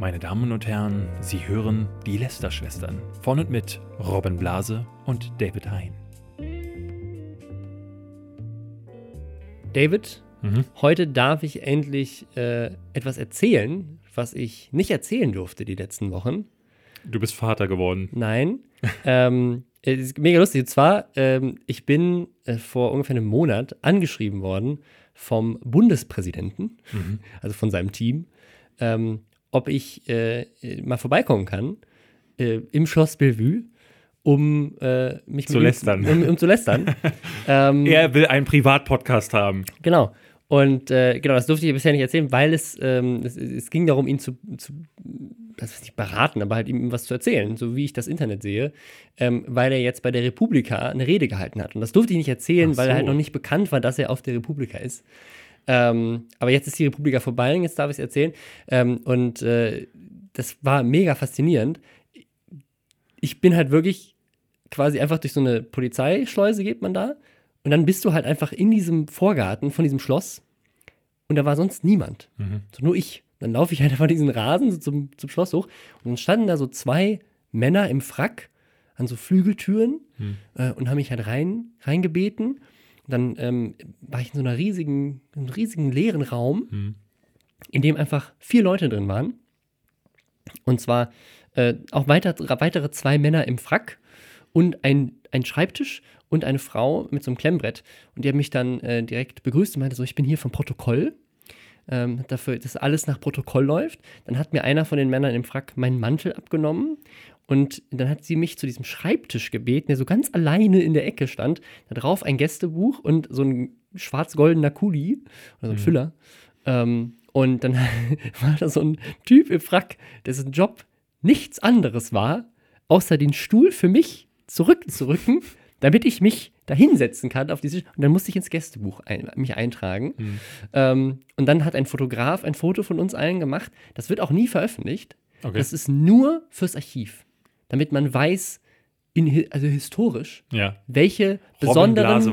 Meine Damen und Herren, Sie hören die Lester-Schwestern von und mit Robin Blase und David Hein. David, Mhm. heute darf ich endlich äh, etwas erzählen, was ich nicht erzählen durfte die letzten Wochen. Du bist Vater geworden. Nein. ähm, es ist mega lustig. Und zwar, ähm, ich bin äh, vor ungefähr einem Monat angeschrieben worden vom Bundespräsidenten, also von seinem Team, ähm, ob ich äh, äh, mal vorbeikommen kann äh, im Schloss Bellevue, um äh, mich Zu lästern. Um, um zu lästern. ähm, Er will einen Privatpodcast haben. Genau. Und äh, genau, das durfte ich bisher nicht erzählen, weil es, ähm, es, es ging darum, ihn zu, zu das ist nicht beraten, aber halt ihm was zu erzählen, so wie ich das Internet sehe, ähm, weil er jetzt bei der Republika eine Rede gehalten hat. Und das durfte ich nicht erzählen, Ach weil er halt so. noch nicht bekannt war, dass er auf der Republika ist. Ähm, aber jetzt ist die Republika vorbei und jetzt darf ich es erzählen. Ähm, und äh, das war mega faszinierend. Ich bin halt wirklich quasi einfach durch so eine Polizeischleuse geht man da und dann bist du halt einfach in diesem Vorgarten von diesem Schloss und da war sonst niemand. So nur ich. Dann laufe ich halt einfach diesen Rasen so zum, zum Schloss hoch und dann standen da so zwei Männer im Frack an so Flügeltüren äh, und haben mich halt rein, reingebeten. Dann ähm, war ich in so einer riesigen, einem riesigen leeren Raum, in dem einfach vier Leute drin waren. Und zwar äh, auch weiter, weitere zwei Männer im Frack und ein, ein Schreibtisch und eine Frau mit so einem Klemmbrett. Und die haben mich dann äh, direkt begrüßt und meinte so, ich bin hier vom Protokoll. Ähm, dafür, dass alles nach Protokoll läuft. Dann hat mir einer von den Männern im Frack meinen Mantel abgenommen und dann hat sie mich zu diesem Schreibtisch gebeten, der so ganz alleine in der Ecke stand. Da drauf ein Gästebuch und so ein schwarz-goldener Kuli oder so ein Füller. Ähm, und dann war da so ein Typ im Frack, dessen Job nichts anderes war, außer den Stuhl für mich zurückzurücken, damit ich mich da hinsetzen kann auf diese Und dann musste ich ins Gästebuch ein, mich eintragen. Ähm, und dann hat ein Fotograf ein Foto von uns allen gemacht. Das wird auch nie veröffentlicht. Okay. Das ist nur fürs Archiv, damit man weiß, in, also historisch, Ja. welche besonderen,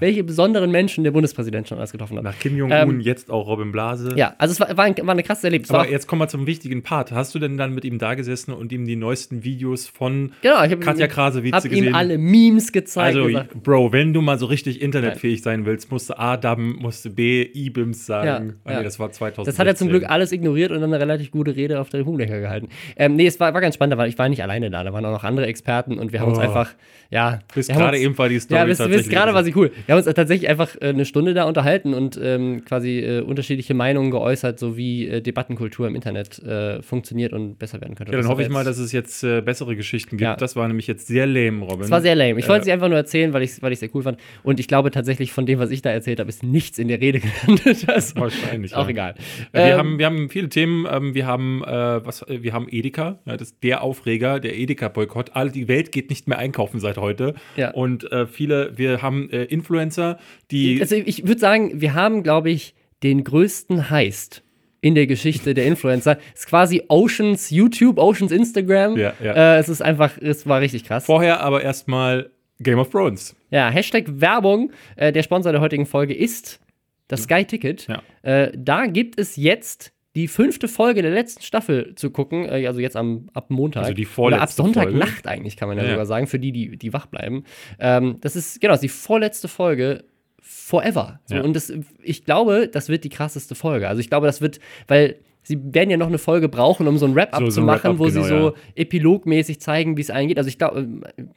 welche besonderen Menschen der Bundespräsident schon alles getroffen hat. Nach Kim Jong-un Ähm, jetzt auch Robin Blase. Ja, also es war, war, ein, war eine krasse Erlebnis. Aber jetzt kommen wir zum wichtigen Part. Hast du denn dann mit ihm da gesessen und ihm die neuesten Videos von genau, ich habe Katja Krasewitze hab gesehen? ihm alle Memes gezeigt. also, gesagt, Bro, wenn du mal so richtig internetfähig sein willst, musst du A dubben, musst du B IBIMS sagen. Ja, Ah, ja. nee, das war 2000. Das hat er zum Glück alles ignoriert und dann eine relativ gute Rede auf der Republika gehalten. Ähm, nee, es war, war ganz spannend, weil ich war nicht alleine da. Da waren auch noch andere Experten und wir haben uns Oh. einfach, ja. Bis gerade uns- eben war die Story Ja, bis, bis gerade war sie cool. Wir haben uns tatsächlich einfach äh, eine Stunde da unterhalten und ähm, quasi äh, unterschiedliche Meinungen geäußert, so wie äh, Debattenkultur im Internet äh, funktioniert und besser werden könnte. Ja, dann hoffe ich mal, dass es jetzt äh, bessere Geschichten gibt. Ja. Das war nämlich jetzt sehr lame, Robin. Es war sehr lame. Ich wollte sie einfach nur erzählen, weil ich es weil ich's sehr cool fand. Und ich glaube tatsächlich, von dem, was ich da erzählt habe, ist nichts in der Rede gelandet. Also, Wahrscheinlich, auch ja. egal. Wir, Ähm, haben, wir haben viele Themen. Ähm, wir haben was, wir haben Edeka, ja, das ist der Aufreger, der Edeka-Boykott. Die Welt geht nicht mehr einkaufen seit heute. Ja. Und äh, viele, wir haben äh, Influencer, die Also ich würde sagen, wir haben, glaube ich, den größten Heist in der Geschichte der Influencer. Es ist quasi Oceans YouTube, Oceans Instagram. Ja, ja. Äh, es ist einfach, es war richtig krass. vorher aber erstmal Game of Thrones. Ja, Hashtag Werbung. Äh, der Sponsor der heutigen Folge ist das Sky Ticket. Ja. Äh, da gibt es jetzt die fünfte Folge der letzten Staffel zu gucken, äh, also jetzt am, ab Montag. Also die Oder ab vorletzte Sonntagnacht eigentlich, kann man ja, Ja, sogar sagen, für die, die, die wach bleiben. Ähm, das ist, genau, das ist die vorletzte Folge forever. So, Ja. Und das, ich glaube, das wird die krasseste Folge. Also ich glaube, das wird, weil sie werden ja noch eine Folge brauchen, um so ein Wrap-up So- zu so ein machen, Wrap-up, wo genau, sie so ja. epilogmäßig zeigen, wie es eingeht. Also ich glaube,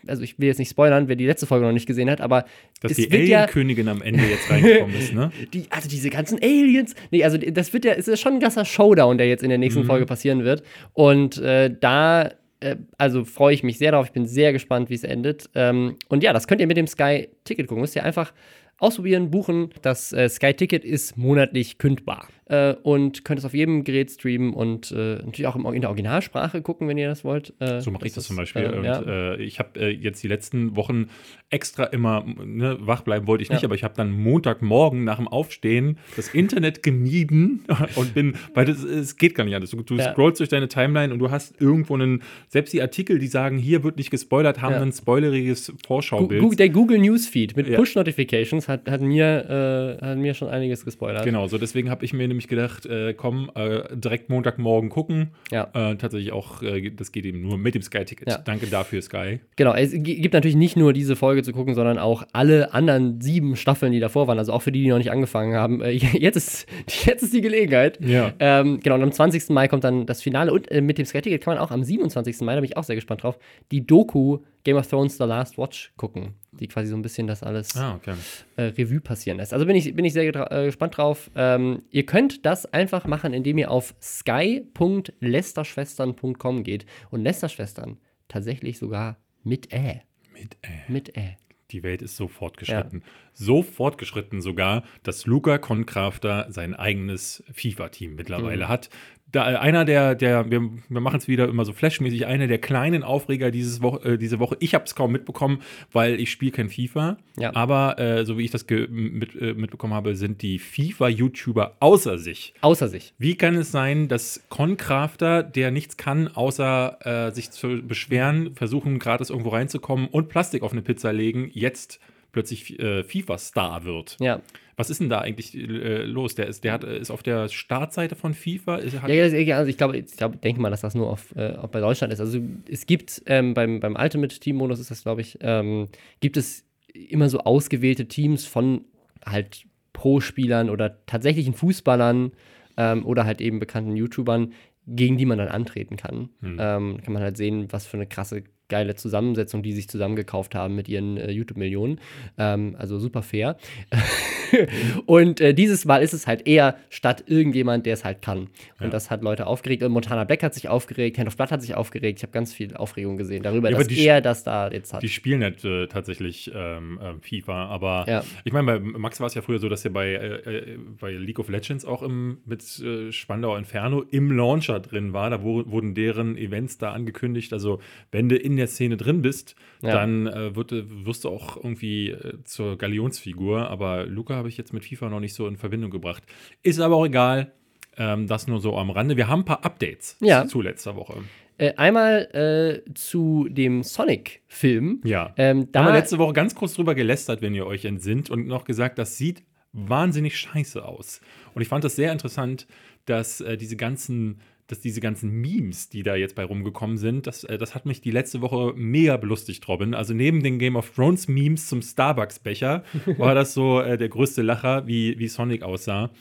also ich will jetzt nicht spoilern, wer die letzte Folge noch nicht gesehen hat, aber Dass die wird ja, Alien-Königin am Ende jetzt reingekommen ist, ne? die, also diese ganzen Aliens. Nee, also das wird ja, es ist schon ein ganzer Showdown, der jetzt in der nächsten Mhm. Folge passieren wird. Und äh, da, äh, also freue ich mich sehr darauf. Ich bin sehr gespannt, wie es endet. Ähm, und ja, das könnt ihr mit dem Sky-Ticket gucken. Müsst ihr einfach ausprobieren, buchen. Das äh, Sky-Ticket ist monatlich kündbar. Äh, und könnt es auf jedem Gerät streamen und äh, natürlich auch in der Originalsprache gucken, wenn ihr das wollt. Äh, So mache ich das ist, zum Beispiel. äh, und ja. äh, ich habe äh, jetzt die letzten Wochen extra immer ne, wach bleiben wollte ich nicht, Ja. aber ich habe dann Montagmorgen nach dem Aufstehen das Internet gemieden und bin, weil das, es geht gar nicht anders. Du, du Ja. scrollst durch deine Timeline und du hast irgendwo einen, selbst die Artikel, die sagen, hier wird nicht gespoilert, haben ein spoileriges Vorschaubild. Der Google Newsfeed mit. Push-Notifications das hat, hat, mir, hat mir schon einiges gespoilert. Genau, so deswegen habe ich mir nämlich gedacht, äh, komm, äh, direkt Montagmorgen gucken. Ja. Äh, tatsächlich auch, äh, das geht eben nur mit dem Sky-Ticket. Ja. Danke dafür, Sky. Genau, es gibt natürlich nicht nur diese Folge zu gucken, sondern auch alle anderen sieben Staffeln, die davor waren. Also auch für die, die noch nicht angefangen haben. Äh, jetzt, ist, jetzt ist die Gelegenheit. Ja. Ähm, genau, und am 20. Mai kommt dann das Finale. Und äh, mit dem Sky-Ticket kann man auch am 27. Mai, da bin ich auch sehr gespannt drauf, die Doku Game of Thrones The Last Watch gucken, die quasi so ein bisschen das alles Ah, okay. äh, Revue passieren lässt. Also bin ich, bin ich sehr äh, gespannt drauf. Ähm, ihr könnt das einfach machen, indem ihr auf sky.lesterschwestern.com geht und Lesterschwestern tatsächlich sogar mit Ä. Mit, äh, Mit Ä. die Welt ist so fortgeschritten. So fortgeschritten sogar, dass Luca Concrafter sein eigenes FIFA-Team mittlerweile Mhm. hat. Da, äh, einer der, der wir, wir machen es wieder immer so flashmäßig, einer der kleinen Aufreger dieses Wo äh, diese Woche. Ich habe es kaum mitbekommen, weil ich spiele kein FIFA. Ja. Aber äh, so wie ich das mit, äh, mitbekommen habe, sind die FIFA-YouTuber außer sich. Außer sich. Wie kann es sein, dass Concrafter, der nichts kann, außer äh, sich zu beschweren, versuchen, gratis irgendwo reinzukommen und Plastik auf eine Pizza legen, jetzt plötzlich äh, FIFA-Star wird? Ja. Was ist denn da eigentlich äh, los? Der ist, der hat, ist auf der Startseite von FIFA. Ist, Ja, ja, also ich glaube, ich glaube, denke mal, dass das nur auf, äh, auch bei Deutschland ist. Also es gibt ähm, beim, beim Ultimate-Team-Modus ist das, glaube ich, ähm, gibt es immer so ausgewählte Teams von halt Pro-Spielern oder tatsächlichen Fußballern ähm, oder halt eben bekannten YouTubern, gegen die man dann antreten kann. Hm. Ähm, kann man halt sehen, was für eine krasse geile Zusammensetzung, die sich zusammengekauft haben mit ihren äh, YouTube-Millionen. Ähm, also super fair. und äh, dieses Mal ist es halt eher statt irgendjemand, der es halt kann. Und Ja. das hat Leute aufgeregt. Und Montana Black hat sich aufgeregt, Hand of Blood hat sich aufgeregt. Ich habe ganz viel Aufregung gesehen darüber, Ja, dass er das da jetzt hat. Die spielen halt äh, tatsächlich ähm, ähm, FIFA, aber Ja. ich meine, bei Max war es ja früher so, dass er bei, äh, äh, bei League of Legends auch im, mit äh, Spandau Inferno im Launcher drin war. Da wo, wurden deren Events da angekündigt. Also, wenn du in der Szene drin bist, Ja. dann äh, wird, du- wirst du auch irgendwie äh, zur Galionsfigur. Aber Luca habe ich jetzt mit FIFA noch nicht so in Verbindung gebracht. Ist aber auch egal. Ähm, das nur so am Rande. Wir haben ein paar Updates Ja. zu, letzter Woche. Äh, einmal äh, zu dem Sonic-Film. Ja. Ähm, Da haben wir letzte Woche ganz kurz drüber gelästert, wenn ihr euch entsinnt, und noch gesagt, das sieht wahnsinnig scheiße aus. Und ich fand das sehr interessant, dass äh, diese ganzen dass diese ganzen Memes, die da jetzt bei rumgekommen sind, das, äh, das hat mich die letzte Woche mega belustigt, Robin. Also neben den Game of Thrones Memes zum Starbucks-Becher war das so äh, der größte Lacher, wie, wie Sonic aussah.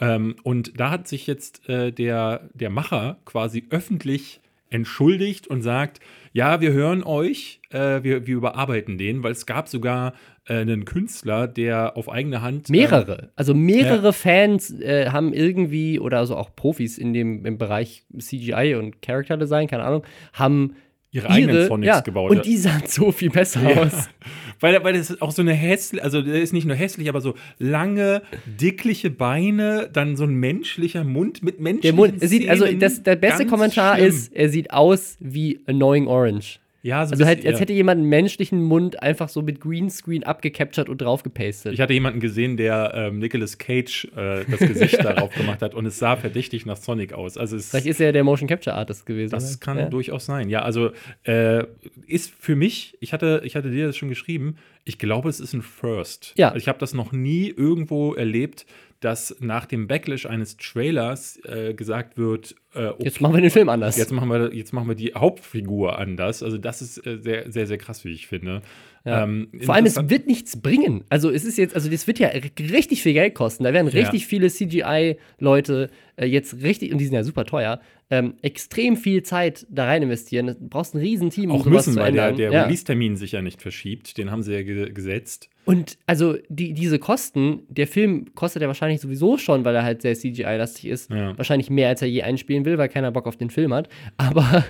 Ähm, und da hat sich jetzt äh, der, der Macher quasi öffentlich entschuldigt und sagt, ja, wir hören euch, äh, wir, wir überarbeiten den, weil es gab sogar einen Künstler, der auf eigene Hand äh, mehrere, also mehrere Fans äh, haben irgendwie, oder also auch Profis in dem im Bereich CGI und Character Design, keine Ahnung, haben ihre eigenen ihre, Sonics ja, gebaut. Und die sahen so viel besser Ja. aus. Weil, weil das ist auch so eine hässliche, also der ist nicht nur hässlich, aber so lange, dickliche Beine, dann so ein menschlicher Mund mit Der menschlichen Mund, er sieht, also das, der beste Kommentar schlimm. ist, er sieht aus wie Annoying Orange. Ja, so Also halt, als ja. hätte jemand einen menschlichen Mund einfach so mit Greenscreen abgecaptured und draufgepastet. Ich hatte jemanden gesehen, der ähm, Nicolas Cage äh, das Gesicht darauf gemacht hat und es sah verdächtig nach Sonic aus. Also es, Vielleicht ist er der Motion Capture Artist gewesen. Das ne? kann ja. durchaus sein. Ja, also äh, ist für mich, ich hatte, ich hatte dir das schon geschrieben, ich glaube, es ist ein First. Ja. Ich habe das noch nie irgendwo erlebt, dass nach dem Backlash eines Trailers äh, gesagt wird, äh, okay, Jetzt machen wir den Film anders. jetzt, machen wir, jetzt machen wir die Hauptfigur anders. Also das ist äh, sehr, sehr, sehr krass, wie ich finde. Ja. Ähm, Vor allem, es wird nichts bringen. Also es ist jetzt, also das wird ja richtig viel Geld kosten. Da werden Ja. richtig viele CGI-Leute äh, jetzt richtig, und die sind ja super teuer, ähm, extrem viel Zeit da rein investieren. Du brauchst ein Riesenteam, um auch sowas müssen, zu weil der, ändern. der ja. Release-Termin sich ja nicht verschiebt. Den haben sie ja ge gesetzt. Und also die, diese Kosten, der Film kostet ja wahrscheinlich sowieso schon, weil er halt sehr CGI-lastig ist, Ja. wahrscheinlich mehr, als er je einspielen will, weil keiner Bock auf den Film hat. Aber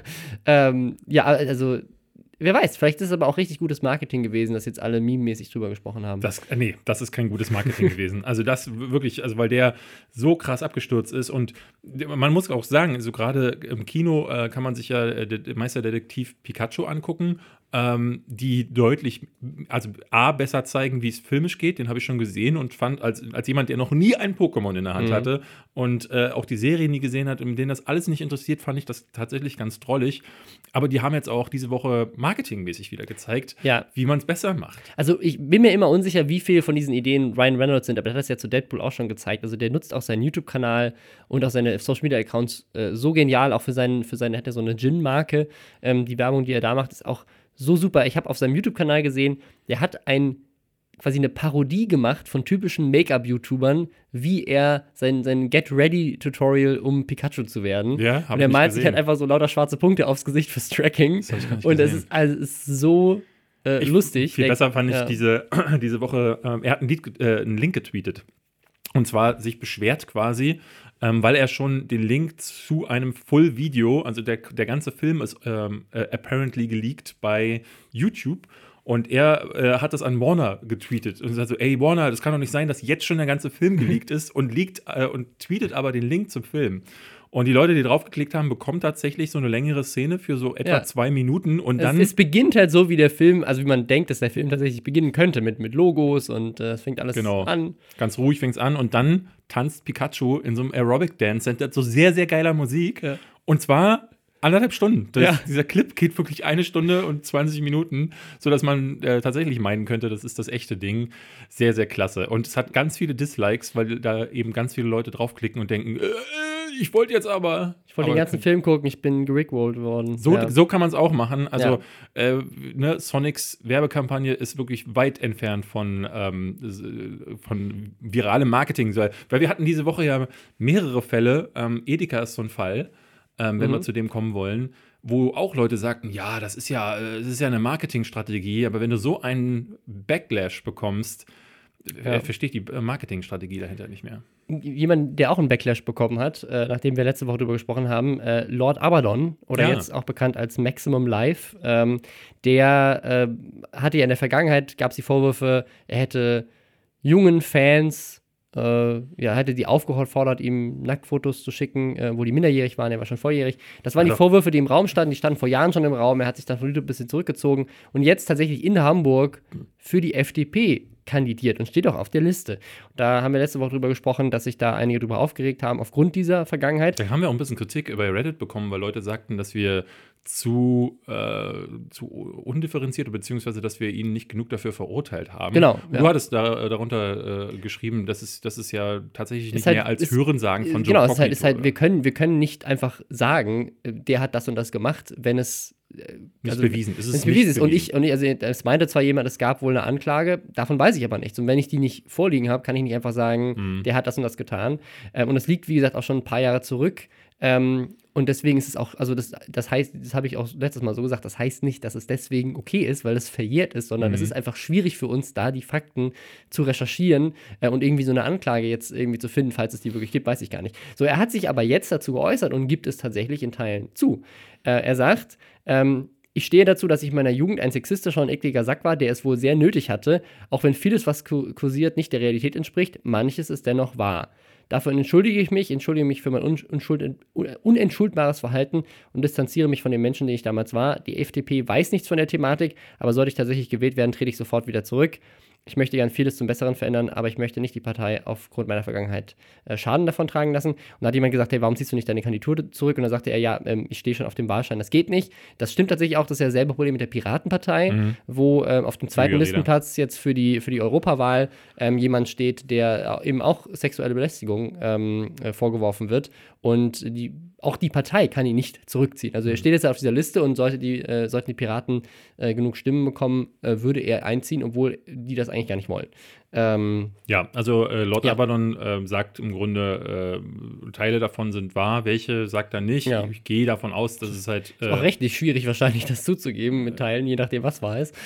ähm, ja, also wer weiß, vielleicht ist es aber auch richtig gutes Marketing gewesen, dass jetzt alle meme-mäßig drüber gesprochen haben. Das, äh, nee, das ist kein gutes Marketing gewesen. Also das wirklich, also weil der so krass abgestürzt ist und man muss auch sagen, so gerade im Kino äh, kann man sich ja äh, Meisterdetektiv Pikachu angucken ähm, die deutlich, also A, besser zeigen, wie es filmisch geht. Den habe ich schon gesehen und fand, als, als jemand, der noch nie ein Pokémon in der Hand Mhm. hatte und äh, auch die Serie nie gesehen hat und den das alles nicht interessiert, fand ich das tatsächlich ganz drollig. Aber die haben jetzt auch diese Woche marketingmäßig wieder gezeigt, Ja. wie man es besser macht. Also ich bin mir immer unsicher, wie viel von diesen Ideen Ryan Reynolds sind, aber der hat das ja zu Deadpool auch schon gezeigt. Also der nutzt auch seinen YouTube-Kanal und auch seine Social Media Accounts äh, so genial, auch für seinen, für seine, hat er so eine Gin-Marke. Ähm, die Werbung, die er da macht, ist auch so super. Ich habe auf seinem YouTube-Kanal gesehen, der hat ein quasi eine Parodie gemacht von typischen Make-up-YouTubern, wie er sein, sein Get-Ready-Tutorial, um Pikachu zu werden. Ja, hab Und er ich malt sich halt einfach so lauter schwarze Punkte aufs Gesicht fürs Tracking. Das ich Und gesehen. ist, also, es ist so äh, lustig. Viel besser fand ich ja. diese, diese Woche, ähm, er hat einen, Lied, äh, einen Link getweetet. Und zwar sich beschwert quasi, ähm, weil er schon den Link zu einem Full-Video, also der, der ganze Film ist ähm, äh, apparently geleakt bei YouTube. Und er äh, hat das an Warner getweetet und sagt so, ey Warner, das kann doch nicht sein, dass jetzt schon der ganze Film geleakt ist und leakt äh, und tweetet aber den Link zum Film. Und die Leute, die draufgeklickt haben, bekommen tatsächlich so eine längere Szene für so etwa Ja. zwei Minuten und Es, dann es beginnt halt so, wie der Film, also wie man denkt, dass der Film tatsächlich beginnen könnte, mit, mit Logos und äh, es fängt alles Genau. an. Ganz ruhig fängt's an und dann tanzt Pikachu in so einem Aerobic Dance Center zu sehr, sehr geiler Musik. Ja. Und zwar anderthalb Stunden. Das, Ja. Dieser Clip geht wirklich eine Stunde und 20 Minuten, sodass man äh, tatsächlich meinen könnte, das ist das echte Ding. Sehr, sehr klasse. Und es hat ganz viele Dislikes, weil da eben ganz viele Leute draufklicken und denken, äh, ich wollte jetzt aber. Ich wollte den ganzen Film gucken, ich bin gerickrollt worden. so, ja. so kann man es auch machen. Also, äh, ne, Sonics Werbekampagne ist wirklich weit entfernt von, ähm, äh, von viralem Marketing. Weil weil wir hatten diese Woche ja mehrere Fälle. Ähm, Edeka ist so ein Fall, ähm, wenn Mhm. wir zu dem kommen wollen, wo auch Leute sagten, ja, das ist ja, äh, das ist ja eine Marketingstrategie, aber wenn du so einen Backlash bekommst, Ja. ja. verstehe ich die äh, Marketingstrategie dahinter nicht mehr. Jemand, der auch einen Backlash bekommen hat, äh, nachdem wir letzte Woche darüber gesprochen haben, äh, Lord Abaddon, oder Ja. jetzt auch bekannt als Maximum Life, ähm, der äh, hatte ja in der Vergangenheit, gab es die Vorwürfe, er hätte jungen Fans, äh, ja, hätte die aufgefordert, ihm Nacktfotos zu schicken, äh, wo die minderjährig waren, er war schon volljährig. Das waren die Also- Vorwürfe, die im Raum standen, die standen vor Jahren schon im Raum, er hat sich dann von YouTube ein bisschen zurückgezogen und jetzt tatsächlich in Hamburg für die FDP kandidiert und steht auch auf der Liste. Da haben wir letzte Woche drüber gesprochen, dass sich da einige drüber aufgeregt haben aufgrund dieser Vergangenheit. Da haben wir auch ein bisschen Kritik bei Reddit bekommen, weil Leute sagten, dass wir zu, äh, zu undifferenziert, beziehungsweise dass wir ihn nicht genug dafür verurteilt haben. Genau, Du ja. hattest da, äh, darunter äh, geschrieben, dass es, das ist ja tatsächlich nicht Ist halt- mehr als ist- Hörensagen von Joe Genau, es ist halt, Cognito, ist halt, wir können, wir können nicht einfach sagen, äh, der hat das und das gemacht, wenn es äh, nicht also, bewiesen. Es ist es bewiesen nicht ist. Und ich, und ich, also es meinte zwar jemand, es gab wohl eine Anklage, davon weiß ich aber nichts. Und wenn ich die nicht vorliegen habe, kann ich nicht einfach sagen, Mhm. der hat das und das getan. Ähm, und es liegt, wie gesagt, auch schon ein paar Jahre zurück. Ähm, und deswegen ist es auch, also das, das heißt, das habe ich auch letztes Mal so gesagt, das heißt nicht, dass es deswegen okay ist, weil es verjährt ist, sondern es Mhm. ist einfach schwierig für uns, da die Fakten zu recherchieren äh, und irgendwie so eine Anklage jetzt irgendwie zu finden, falls es die wirklich gibt, weiß ich gar nicht. So, er hat sich aber jetzt dazu geäußert und gibt es tatsächlich in Teilen zu. Äh, er sagt, ähm, ich stehe dazu, dass ich in meiner Jugend ein sexistischer und ekliger Sack war, der es wohl sehr nötig hatte, auch wenn vieles, was ku- kursiert, nicht der Realität entspricht, manches ist dennoch wahr. Dafür entschuldige ich mich, entschuldige mich für mein un unschuld un unentschuldbares Verhalten und distanziere mich von den Menschen, die ich damals war. Die FDP weiß nichts von der Thematik, aber sollte ich tatsächlich gewählt werden, trete ich sofort wieder zurück. Ich möchte gern vieles zum Besseren verändern, aber ich möchte nicht die Partei aufgrund meiner Vergangenheit äh, Schaden davon tragen lassen. Und da hat jemand gesagt, hey, warum ziehst du nicht deine Kandidatur zurück? Und dann sagte er, ja, ähm, ich stehe schon auf dem Wahlschein, das geht nicht. Das stimmt tatsächlich auch, das ist ja selbe Problem mit der Piratenpartei, Mhm. wo ähm, auf dem zweiten Rüdiger Listenplatz jetzt für die, für die Europawahl ähm, jemand steht, der eben auch sexuelle Belästigung ähm, äh, vorgeworfen wird. Und die, auch die Partei kann ihn nicht zurückziehen. Also er steht jetzt auf dieser Liste und sollte die, äh, sollten die Piraten äh, genug Stimmen bekommen, äh, würde er einziehen, obwohl die das eigentlich gar nicht wollen. Ähm, Ja, also äh, Lord Ja. Abaddon äh, sagt im Grunde, äh, Teile davon sind wahr, welche sagt er nicht. Ja. Ich gehe davon aus, dass es halt. Äh, auch rechtlich schwierig wahrscheinlich, das zuzugeben mit Teilen, je nachdem, was wahr ist.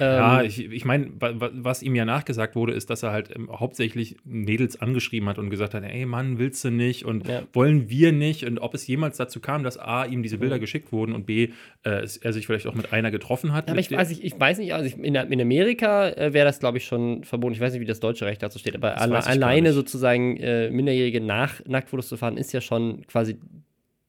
Ja, Ähm, ich, ich meine, wa- wa- was ihm ja nachgesagt wurde, ist, dass er halt ähm, hauptsächlich Mädels angeschrieben hat und gesagt hat, ey Mann, willst du nicht und Ja. wollen wir nicht und ob es jemals dazu kam, dass A, ihm diese Bilder geschickt wurden und B, äh, es- er sich vielleicht auch mit einer getroffen hat. Aber ich weiß, nicht, ich weiß nicht, also ich, in, in Amerika äh, wäre das, glaube ich, schon verboten. Ich weiß nicht, wie das deutsche Recht dazu steht, aber alle, ich alleine sozusagen äh, Minderjährige nach Nacktfotos zu fahren, ist ja schon quasi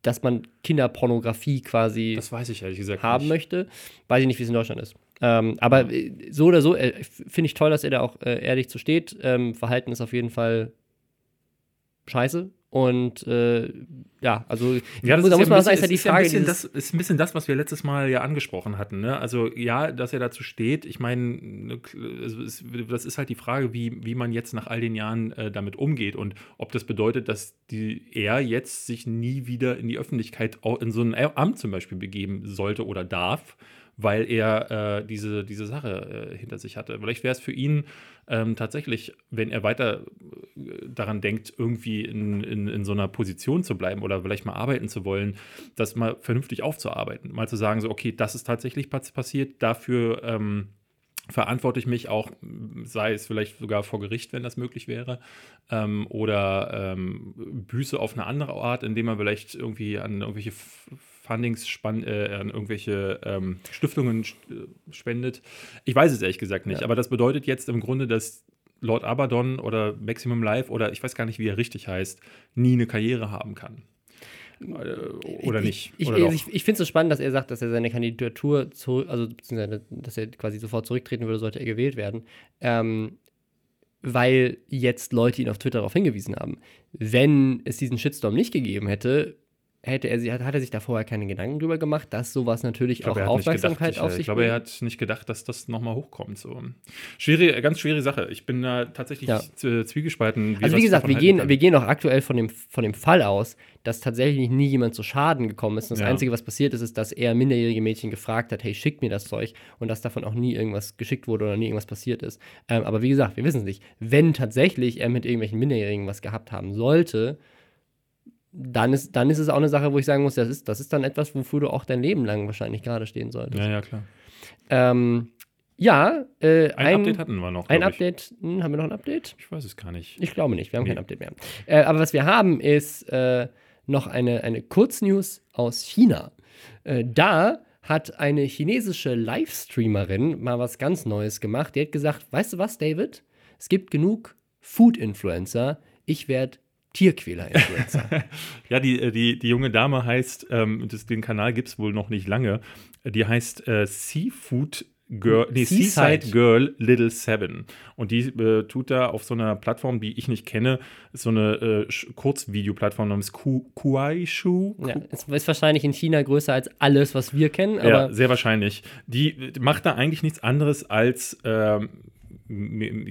dass man Kinderpornografie quasi Das weiß ich ehrlich gesagt haben nicht. möchte. Weiß ich nicht, wie es in Deutschland ist. Ähm, aber äh, so oder so, äh, finde ich toll, dass er da auch äh, ehrlich zu steht. Ähm, Verhalten ist auf jeden Fall scheiße. Und äh, ja, also Ja, das ist da muss man ist ja es die Frage. dieses- das ist ein bisschen das, was wir letztes Mal ja angesprochen hatten. Ne? Also ja, dass er dazu steht. Ich meine, ne, also das ist halt die Frage, wie, wie man jetzt nach all den Jahren äh, damit umgeht und ob das bedeutet, dass die, er jetzt sich nie wieder in die Öffentlichkeit in so ein Amt zum Beispiel begeben sollte oder darf. Weil er äh, diese, diese Sache äh, hinter sich hatte. Vielleicht wäre es für ihn ähm, tatsächlich, wenn er weiter äh, daran denkt, irgendwie in, in, in so einer Position zu bleiben oder vielleicht mal arbeiten zu wollen, das mal vernünftig aufzuarbeiten. Mal zu sagen, so, okay, das ist tatsächlich pass- passiert, dafür ähm, verantworte ich mich auch, sei es vielleicht sogar vor Gericht, wenn das möglich wäre, ähm, oder ähm, Büße auf eine andere Art, indem man vielleicht irgendwie an irgendwelche Fundings spann äh, an irgendwelche ähm, Stiftungen st- äh, spendet. Ich weiß es ehrlich gesagt nicht, Ja. aber das bedeutet jetzt im Grunde, dass Lord Abaddon oder Maximum Life oder ich weiß gar nicht, wie er richtig heißt, nie eine Karriere haben kann. Äh, Oder nicht. Ich, oder ich, ich, ich finde es so spannend, dass er sagt, dass er seine Kandidatur zurück, also beziehungsweise, dass er quasi sofort zurücktreten würde, sollte er gewählt werden. Ähm, weil jetzt Leute ihn auf Twitter darauf hingewiesen haben. Wenn es diesen Shitstorm nicht gegeben hätte, hätte er, hat, hat er sich da vorher keine Gedanken drüber gemacht, dass sowas natürlich Ich glaube, auch er Aufmerksamkeit gedacht, auf ich, sich ich glaube, er hat nicht gedacht, dass das nochmal hochkommt. So. Schwierige, ganz schwierige Sache. Ich bin da tatsächlich Ja. z- zwiegespalten. Also was wie gesagt, wir gehen, kann. wir gehen auch aktuell von dem, von dem Fall aus, dass tatsächlich nie jemand zu Schaden gekommen ist. Und das Ja. Einzige, was passiert ist, ist, dass er minderjährige Mädchen gefragt hat, hey, schickt mir das Zeug und dass davon auch nie irgendwas geschickt wurde oder nie irgendwas passiert ist. Ähm, aber wie gesagt, wir wissen es nicht. Wenn tatsächlich er mit irgendwelchen Minderjährigen was gehabt haben sollte, dann ist, dann ist es auch eine Sache, wo ich sagen muss, das ist, das ist dann etwas, wofür du auch dein Leben lang wahrscheinlich gerade stehen solltest. Ja, ja, klar. Ähm, ja, äh, Ein, Update hatten wir noch. ein. Update, hm, haben wir noch ein Update? Ich weiß es gar nicht. Ich glaube nicht, wir haben Nee. kein Update mehr. Äh, aber was wir haben, ist äh, noch eine, eine Kurznews aus China. Äh, da hat eine chinesische Livestreamerin mal was ganz Neues gemacht. Die hat gesagt, weißt du was, David? Es gibt genug Food-Influencer. Ich werde Tierquäler-Influencer. Ja, die, äh, die, die junge Dame heißt, ähm, das, den Kanal gibt es wohl noch nicht lange, die heißt äh, Seafood Girl, nee, Seaside. Seaside Girl Little Seven. Und die äh, tut da auf so einer Plattform, die ich nicht kenne, so eine äh, Kurzvideoplattform namens Ku- Kuaishu. ja, es ist wahrscheinlich in China größer als alles, was wir kennen, aber Ja, sehr wahrscheinlich. Die macht da eigentlich nichts anderes als ähm,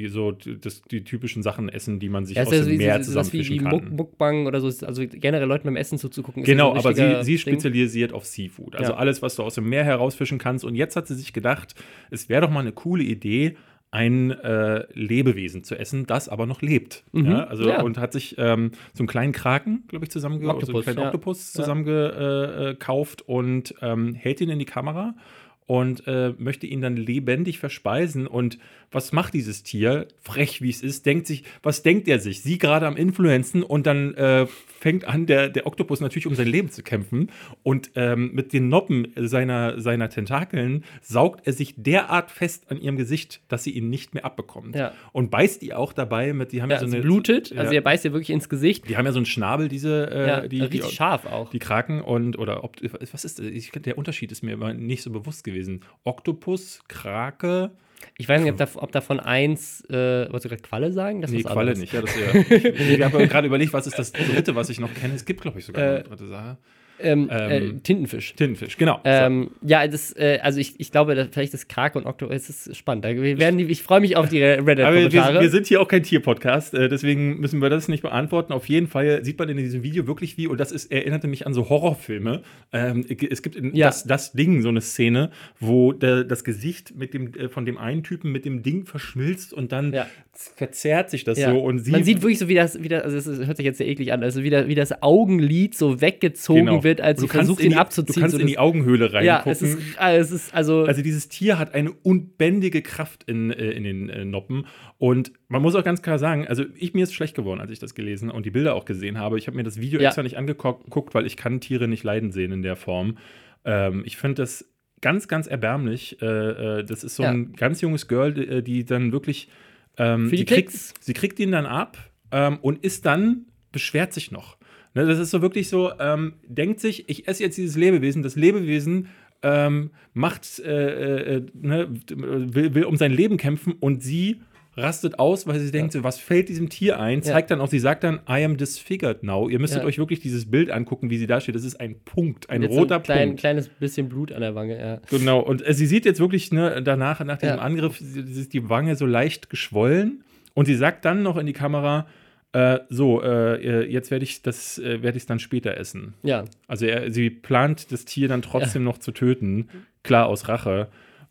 so das, die typischen Sachen essen, die man sich ja, aus ist dem wie, Meer wie, wie zusammenfischen kann. Mukbang oder so. Also generell Leuten beim Essen zuzugucken. ist Genau, so aber sie, sie spezialisiert auf Seafood. Also Ja. alles, was du aus dem Meer herausfischen kannst. Und jetzt hat sie sich gedacht, es wäre doch mal eine coole Idee, ein äh, Lebewesen zu essen, das aber noch lebt. Mhm. Ja, also Ja. und hat sich ähm, so einen kleinen Kraken, glaube ich, zusammenge Oktopus, so einen kleinen ja. Oktopus zusammengekauft und ähm, hält ihn in die Kamera und äh, möchte ihn dann lebendig verspeisen. Und was macht dieses Tier? Frech wie es ist, denkt sich, was denkt er sich? Sie gerade am Influenzen und dann äh, fängt an, der, der Oktopus natürlich um sein Leben zu kämpfen. Und ähm, mit den Noppen seiner, seiner Tentakeln saugt er sich derart fest an ihrem Gesicht, dass sie ihn nicht mehr abbekommt. Ja. Und beißt die auch dabei mit, die haben ja, Ja, so es eine. blutet, also ja. er beißt dir wirklich ins Gesicht. Die haben ja so einen Schnabel, diese, äh, ja, die, richtig die, scharf auch. die Kraken und oder ob, was ist ich, der Unterschied ist mir immer nicht so bewusst gewesen. Oktopus, Krake, Ich weiß nicht, ob, da, ob davon eins, äh, wolltest du gerade Qualle sagen? Das nee, Qualle anderes. nicht. Ja, das ist ja, ich habe gerade überlegt, was ist das dritte, was ich noch kenne. Es gibt, glaube ich, sogar Äh, eine dritte Sache. Ähm, Ähm, äh, Tintenfisch. Tintenfisch, genau. Ähm, ja, das, äh, also ich, ich glaube, dass vielleicht das Krake und Oktopus, es ist spannend. Da werden die, ich freue mich auf die Aber wir, Reddit-Kommentare. wir sind hier auch kein Tierpodcast, äh, deswegen müssen wir das nicht beantworten. Auf jeden Fall sieht man in diesem Video wirklich wie, und das ist, erinnerte mich an so Horrorfilme. Ähm, es gibt in Ja. das, das Ding so eine Szene, wo der, das Gesicht mit dem, äh, von dem einen Typen mit dem Ding verschmilzt und dann Ja. verzerrt sich das Ja. so. Und sie, Man sieht wirklich so, wie das, wie das also es hört sich jetzt sehr eklig an, also wie, das, wie das Augenlid so weggezogen Genau. Wird, als sie du kannst versucht, ihn die, abzuziehen. Du kannst so in die Augenhöhle ja, reingucken. es ist, ah, es ist also, Also dieses Tier hat eine unbändige Kraft in, äh, in den äh, Noppen. Und man muss auch ganz klar sagen, also ich, mir ist schlecht geworden, als ich das gelesen und die Bilder auch gesehen habe. Ich habe mir das Video Ja. extra nicht angeguckt, weil ich kann Tiere nicht leiden sehen in der Form. Ähm, ich finde das ganz, ganz erbärmlich. Äh, äh, das ist so Ja. ein ganz junges Girl, die, die dann wirklich ähm, Für die sie kriegt, sie kriegt ihn dann ab ähm, und ist dann, beschwert sich noch Ne, das ist so wirklich so, ähm, denkt sich, ich esse jetzt dieses Lebewesen, das Lebewesen ähm, macht, äh, äh, ne, will, will um sein Leben kämpfen und sie rastet aus, weil sie denkt, so, was fällt diesem Tier ein? Zeigt dann auch, sie sagt dann, I am disfigured now. Ihr müsstet Ja. euch wirklich dieses Bild angucken, wie sie da steht. Das ist ein Punkt, ein so roter ein klein, Punkt. kleines bisschen Blut an der Wange, ja. Genau, und äh, sie sieht jetzt wirklich ne, danach, nach diesem Ja. Angriff, ist die Wange so leicht geschwollen und sie sagt dann noch in die Kamera, äh, so, äh, jetzt werde ich das, äh, werde ich es dann später essen. Ja, Also er, sie plant, das Tier dann trotzdem noch zu töten, klar aus Rache.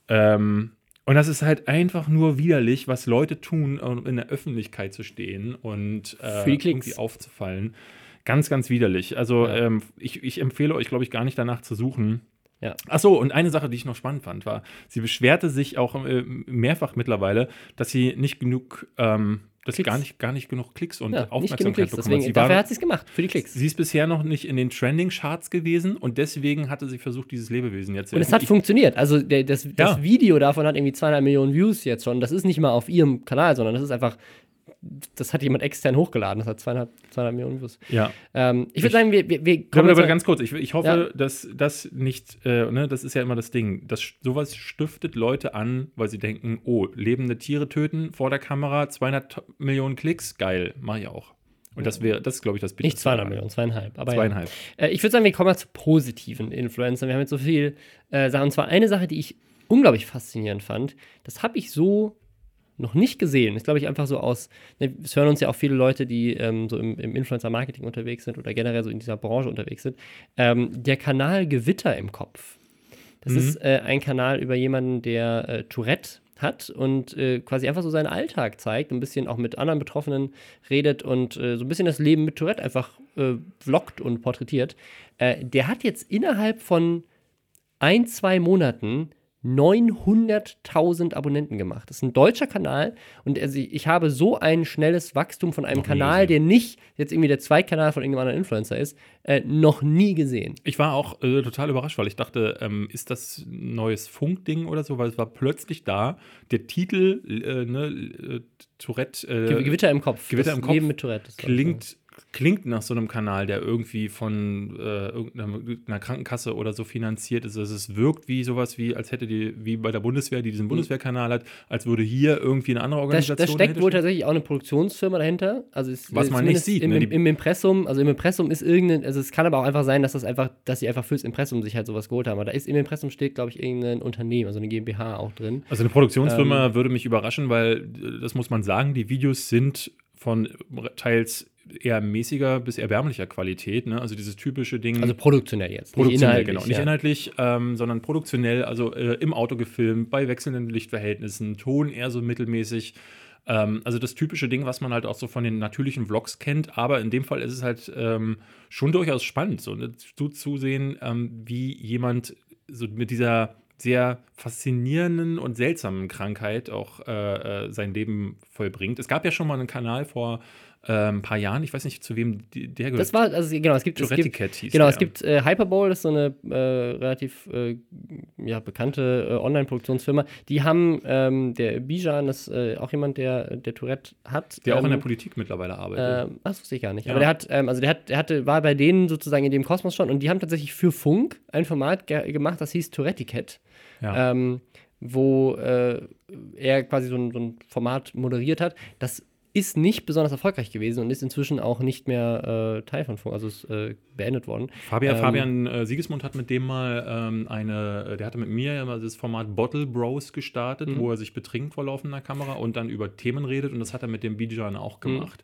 Ähm, und das ist halt einfach nur widerlich, was Leute tun, um in der Öffentlichkeit zu stehen und äh, irgendwie aufzufallen. Ganz, ganz widerlich. Also Ja. ähm, ich, ich empfehle euch, glaube ich, gar nicht danach zu suchen. Ja. Ach so, und eine Sache, die ich noch spannend fand, war, sie beschwerte sich auch äh, mehrfach mittlerweile, dass sie nicht genug, ähm, dass sie Klicks. gar nicht, gar nicht genug Klicks und ja nicht genug Aufmerksamkeit Klicks. bekommen. Deswegen, dafür war, hat sie es gemacht, für die Klicks. Sie ist bisher noch nicht in den Trending-Charts gewesen und deswegen hatte sie versucht, dieses Lebewesen jetzt Und es hat funktioniert. Also der, das, das Ja. Video davon hat irgendwie 200 Millionen Views jetzt schon. Das ist nicht mal auf ihrem Kanal, sondern das ist einfach, das hat jemand extern hochgeladen. Das hat 200, 200 Millionen Views. Ja. Ähm, ich würde sagen, wir, wir, wir Kommen aber ganz kurz, ich, ich hoffe, Ja. dass das nicht, äh, ne, das ist ja immer das Ding, dass sowas stiftet Leute an, weil sie denken, oh, lebende Tiere töten vor der Kamera, 200 Millionen Klicks, geil, mach ich auch. Und das wäre, das ist, glaube ich, das nicht Bitterste 200 daran. Millionen, zweieinhalb. Aber ja. Zweieinhalb. Äh, ich würde sagen, wir kommen mal zu positiven Influencern. Wir haben jetzt so viel äh, Sachen. Und zwar eine Sache, die ich unglaublich faszinierend fand. Das habe ich so noch nicht gesehen. Ist, glaube ich, einfach so aus. Ne, es hören uns ja auch viele Leute, die ähm, so im, im Influencer-Marketing unterwegs sind oder generell so in dieser Branche unterwegs sind. Ähm, der Kanal Gewitter im Kopf. Das Mhm. ist äh, ein Kanal über jemanden, der äh, Tourette hat und äh, quasi einfach so seinen Alltag zeigt, ein bisschen auch mit anderen Betroffenen redet und äh, so ein bisschen das Leben mit Tourette einfach äh, vloggt und porträtiert. Äh, der hat jetzt innerhalb von ein, zwei Monaten 900.000 Abonnenten gemacht. Das ist ein deutscher Kanal und also ich habe so ein schnelles Wachstum von einem Noch Kanal, der nicht jetzt irgendwie der Zweitkanal von irgendeinem anderen Influencer ist, äh, noch nie gesehen. Ich war auch äh, total überrascht, weil ich dachte, ähm, ist das ein neues Funkding oder so, weil es war plötzlich da. Der Titel, äh, ne, äh, Tourette, äh, Gewitter im Kopf. Gewitter im Kopf Leben mit Tourette. klingt, klingt nach so einem Kanal, der irgendwie von äh, irgendeiner einer Krankenkasse oder so finanziert ist. Also es wirkt wie sowas wie, als hätte die, wie bei der Bundeswehr, die diesen Bundeswehrkanal hat, als würde hier irgendwie eine andere Organisation. da steckt wohl tatsächlich auch eine Produktionsfirma dahinter. Also es, Was man nicht sieht, Im, ne? Im Impressum, also im Impressum ist irgendein, also es kann aber auch einfach sein, dass das einfach, dass sie einfach fürs Impressum sich halt sowas geholt haben. Aber da ist im Impressum steht, glaube ich, irgendein Unternehmen, also eine GmbH auch drin. Also eine Produktionsfirma Ähm, würde mich überraschen, weil äh, das muss man sagen, die Videos sind von teils eher mäßiger bis erbärmlicher Qualität. Ne? Also dieses typische Ding. Also produktionell jetzt. Produktionell, nicht genau. inhaltlich, Nicht ja. inhaltlich, ähm, sondern produktionell, also äh, im Auto gefilmt, bei wechselnden Lichtverhältnissen, Ton eher so mittelmäßig. Ähm, also das typische Ding, was man halt auch so von den natürlichen Vlogs kennt, aber in dem Fall ist es halt ähm, schon durchaus spannend, so ne, zu, zusehen, ähm, wie jemand so mit dieser sehr faszinierenden und seltsamen Krankheit auch äh, äh, sein Leben vollbringt. Es gab ja schon mal einen Kanal vor äh, ein paar Jahren, ich weiß nicht, zu wem der gehört. Das war, also genau, es gibt, es gibt hieß Genau, der. es gibt äh, Hyperbowl, das ist so eine äh, relativ äh, ja, bekannte äh, Online-Produktionsfirma. Die haben, ähm, der Bijan ist auch jemand, der, der Tourette hat. Der auch in der ähm, Politik mittlerweile arbeitet. ähm, das wusste ich gar nicht. Ja. Aber der hat, ähm, also der hat, der hatte, war bei denen sozusagen in dem Kosmos schon und die haben tatsächlich für Funk ein Format ge gemacht, das hieß Tourette Cat. ja. ähm, wo er quasi so ein, so ein Format moderiert hat. Das ist nicht besonders erfolgreich gewesen und ist inzwischen auch nicht mehr äh, Teil von Funk, also ist äh, beendet worden. Fabian, ähm, Fabian äh, Siegesmund hat mit dem mal ähm, eine, äh, der hatte mit mir ja mal das Format Bottle Bros gestartet, Mhm. wo er sich betrinkt vor laufender Kamera und dann über Themen redet und das hat er mit dem Bijan auch gemacht.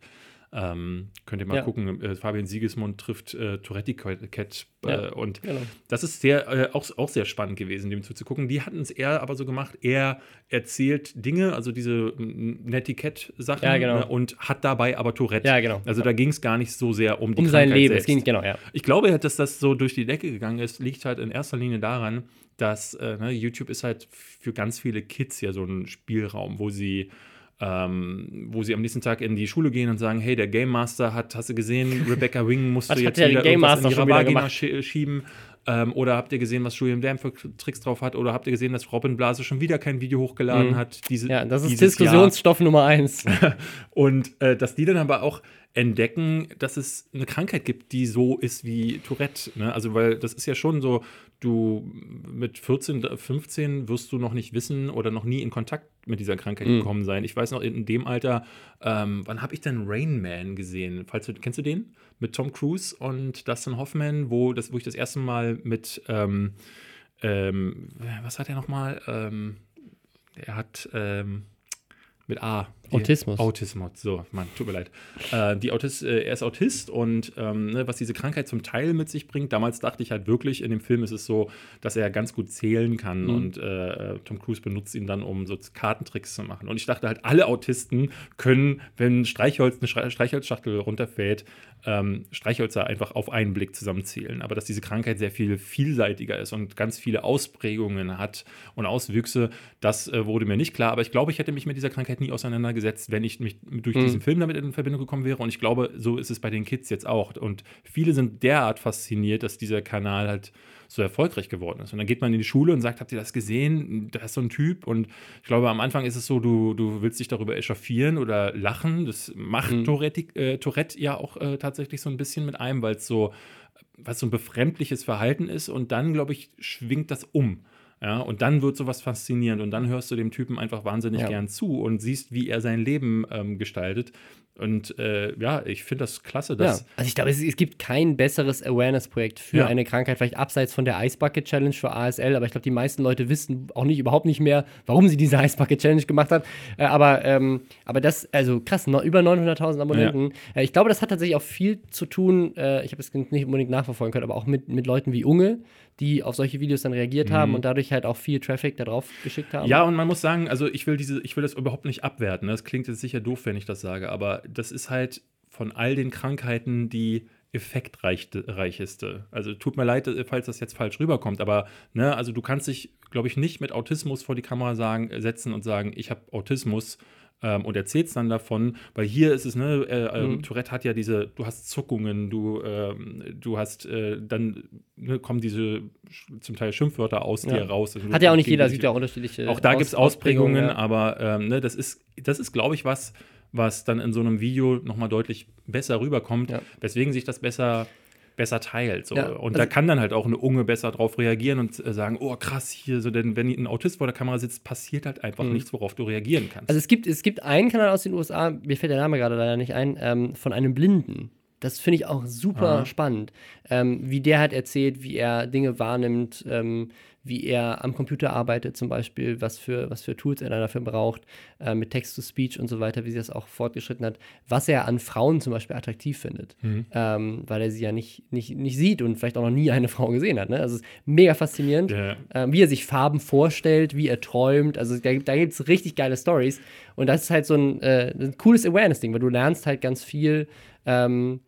Ähm, könnt ihr mal. Ja. gucken, äh, Fabian Siegesmund trifft äh, Tourette Cat äh, Ja, und genau. das ist sehr, äh, auch, auch sehr spannend gewesen, dem zuzugucken. Die hatten es eher aber so gemacht, er erzählt Dinge, also diese Netiquette-Sachen Ja, genau. ne, und hat dabei aber Tourette. Ja, genau. Also da ging es gar nicht so sehr um die Um sein Krankheit Leben, selbst. es ging, genau, ja. Ich glaube, dass das so durch die Decke gegangen ist, liegt halt in erster Linie daran, dass äh, ne, YouTube ist halt für ganz viele Kids ja so ein Spielraum, wo sie ähm, wo sie am nächsten Tag in die Schule gehen und sagen, hey, der Game Master hat, hast du gesehen, Rebecca Wing musste jetzt der wieder Game irgendwas Master in ihrer Vagina schie- schieben. Ähm, oder habt ihr gesehen, was Julian Dam für Tricks drauf hat? Oder habt ihr gesehen, dass Robin Blase schon wieder kein Video hochgeladen Mhm. hat? Diese, Ja, das ist dieses Jahr? Diskussionsstoff Nummer eins. Und äh, dass die dann aber auch entdecken, dass es eine Krankheit gibt, die so ist wie Tourette. Ne? Also, weil das ist ja schon so, du mit 14, 15 wirst du noch nicht wissen oder noch nie in Kontakt mit dieser Krankheit Mhm. gekommen sein. Ich weiß noch, in dem Alter, ähm, wann habe ich denn Rain Man gesehen? Falls du, kennst du den? Mit Tom Cruise und Dustin Hoffman, wo, das, wo ich das erste Mal mit, ähm, ähm, was hat er nochmal? Ähm, er hat ähm, mit A. Autismus. Autismus, so, Mann, tut mir leid. Äh, die Autis, äh, er ist Autist und ähm, ne, was diese Krankheit zum Teil mit sich bringt, damals dachte ich halt wirklich, in dem Film ist es so, dass er ganz gut zählen kann Mhm. und äh, Tom Cruise benutzt ihn dann, um so Kartentricks zu machen. Und ich dachte halt, alle Autisten können, wenn Streichholz, eine Streichholzschachtel runterfällt, ähm, Streichhölzer einfach auf einen Blick zusammenzählen. Aber dass diese Krankheit sehr viel vielseitiger ist und ganz viele Ausprägungen hat und Auswüchse, das äh, wurde mir nicht klar. Aber ich glaube, ich hätte mich mit dieser Krankheit nie auseinandergesetzt, wenn ich mich durch Mhm. diesen Film damit in Verbindung gekommen wäre. Und ich glaube, so ist es bei den Kids jetzt auch. Und viele sind derart fasziniert, dass dieser Kanal halt so erfolgreich geworden ist. Und dann geht man in die Schule und sagt, habt ihr das gesehen? Da ist so ein Typ. Und ich glaube, am Anfang ist es so, du, du willst dich darüber echauffieren oder lachen. Das macht Mhm. Tourette, äh, Tourette ja auch äh, tatsächlich so ein bisschen mit einem, weil es so, was so ein befremdliches Verhalten ist. Und dann, glaube ich, schwingt das um. Ja, und dann wird sowas faszinierend und dann hörst du dem Typen einfach wahnsinnig Ja. gern zu und siehst, wie er sein Leben ähm, gestaltet. Und äh, ja, ich finde das klasse, Ja, dass also ich glaube, es, es gibt kein besseres Awareness-Projekt für Ja. eine Krankheit, vielleicht abseits von der Ice Bucket Challenge für ASL, aber ich glaube, die meisten Leute wissen auch nicht überhaupt nicht mehr, warum sie diese Ice Bucket Challenge gemacht haben. Äh, aber, ähm, aber das, also krass, no, über 900.000 Abonnenten. Äh, ich glaube, das hat tatsächlich auch viel zu tun, äh, ich habe es nicht unbedingt nachverfolgen können, aber auch mit, mit Leuten wie Unge, die auf solche Videos dann reagiert haben und dadurch halt auch viel Traffic darauf geschickt haben. Mhm. Ja, und man muss sagen, also ich will diese, ich will das überhaupt nicht abwerten. ne? Das klingt jetzt sicher doof, wenn ich das sage, aber das ist halt von all den Krankheiten die effektreicheste. Also tut mir leid, falls das jetzt falsch rüberkommt, aber ne, also du kannst dich, glaube ich, nicht mit Autismus vor die Kamera sagen, setzen und sagen, ich habe Autismus. Ähm, und erzählst dann davon, weil hier ist es, ne, äh, ähm, Mhm. Tourette hat ja diese, du hast Zuckungen, du, ähm, du hast, äh, dann ne, kommen diese zum Teil Schimpfwörter aus Ja. dir raus. Also Hat ja auch nicht jeder, es gibt ja auch unterschiedliche. auch da gibt es Aus- Ausprägungen, ja. aber ähm, ne, das ist, das ist glaube ich, was, was dann in so einem Video nochmal deutlich besser rüberkommt, Ja. weswegen sich das besser, besser teilt. So. Ja, und also- da kann dann halt auch eine Unge besser drauf reagieren und äh, sagen, oh krass, hier, so, denn wenn ein Autist vor der Kamera sitzt, passiert halt einfach Mhm. nichts, worauf du reagieren kannst. Also es gibt, es gibt einen Kanal aus den USA, mir fällt der Name gerade leider nicht ein, ähm, von einem Blinden. Das finde ich auch super Aha. spannend, ähm, wie der halt erzählt, wie er Dinge wahrnimmt, ähm, wie er am Computer arbeitet zum Beispiel, was für, was für Tools er dafür braucht, äh, mit Text-to-Speech und so weiter, wie sie das auch fortgeschritten hat, was er an Frauen zum Beispiel attraktiv findet, Mhm. ähm, weil er sie ja nicht, nicht, nicht sieht und vielleicht auch noch nie eine Frau gesehen hat. Ne? Also es ist mega faszinierend Ja. ähm, wie er sich Farben vorstellt, wie er träumt. Also da, da gibt es richtig geile Stories. Und das ist halt so ein, äh, ein cooles Awareness-Ding, weil du lernst halt ganz viel ähm,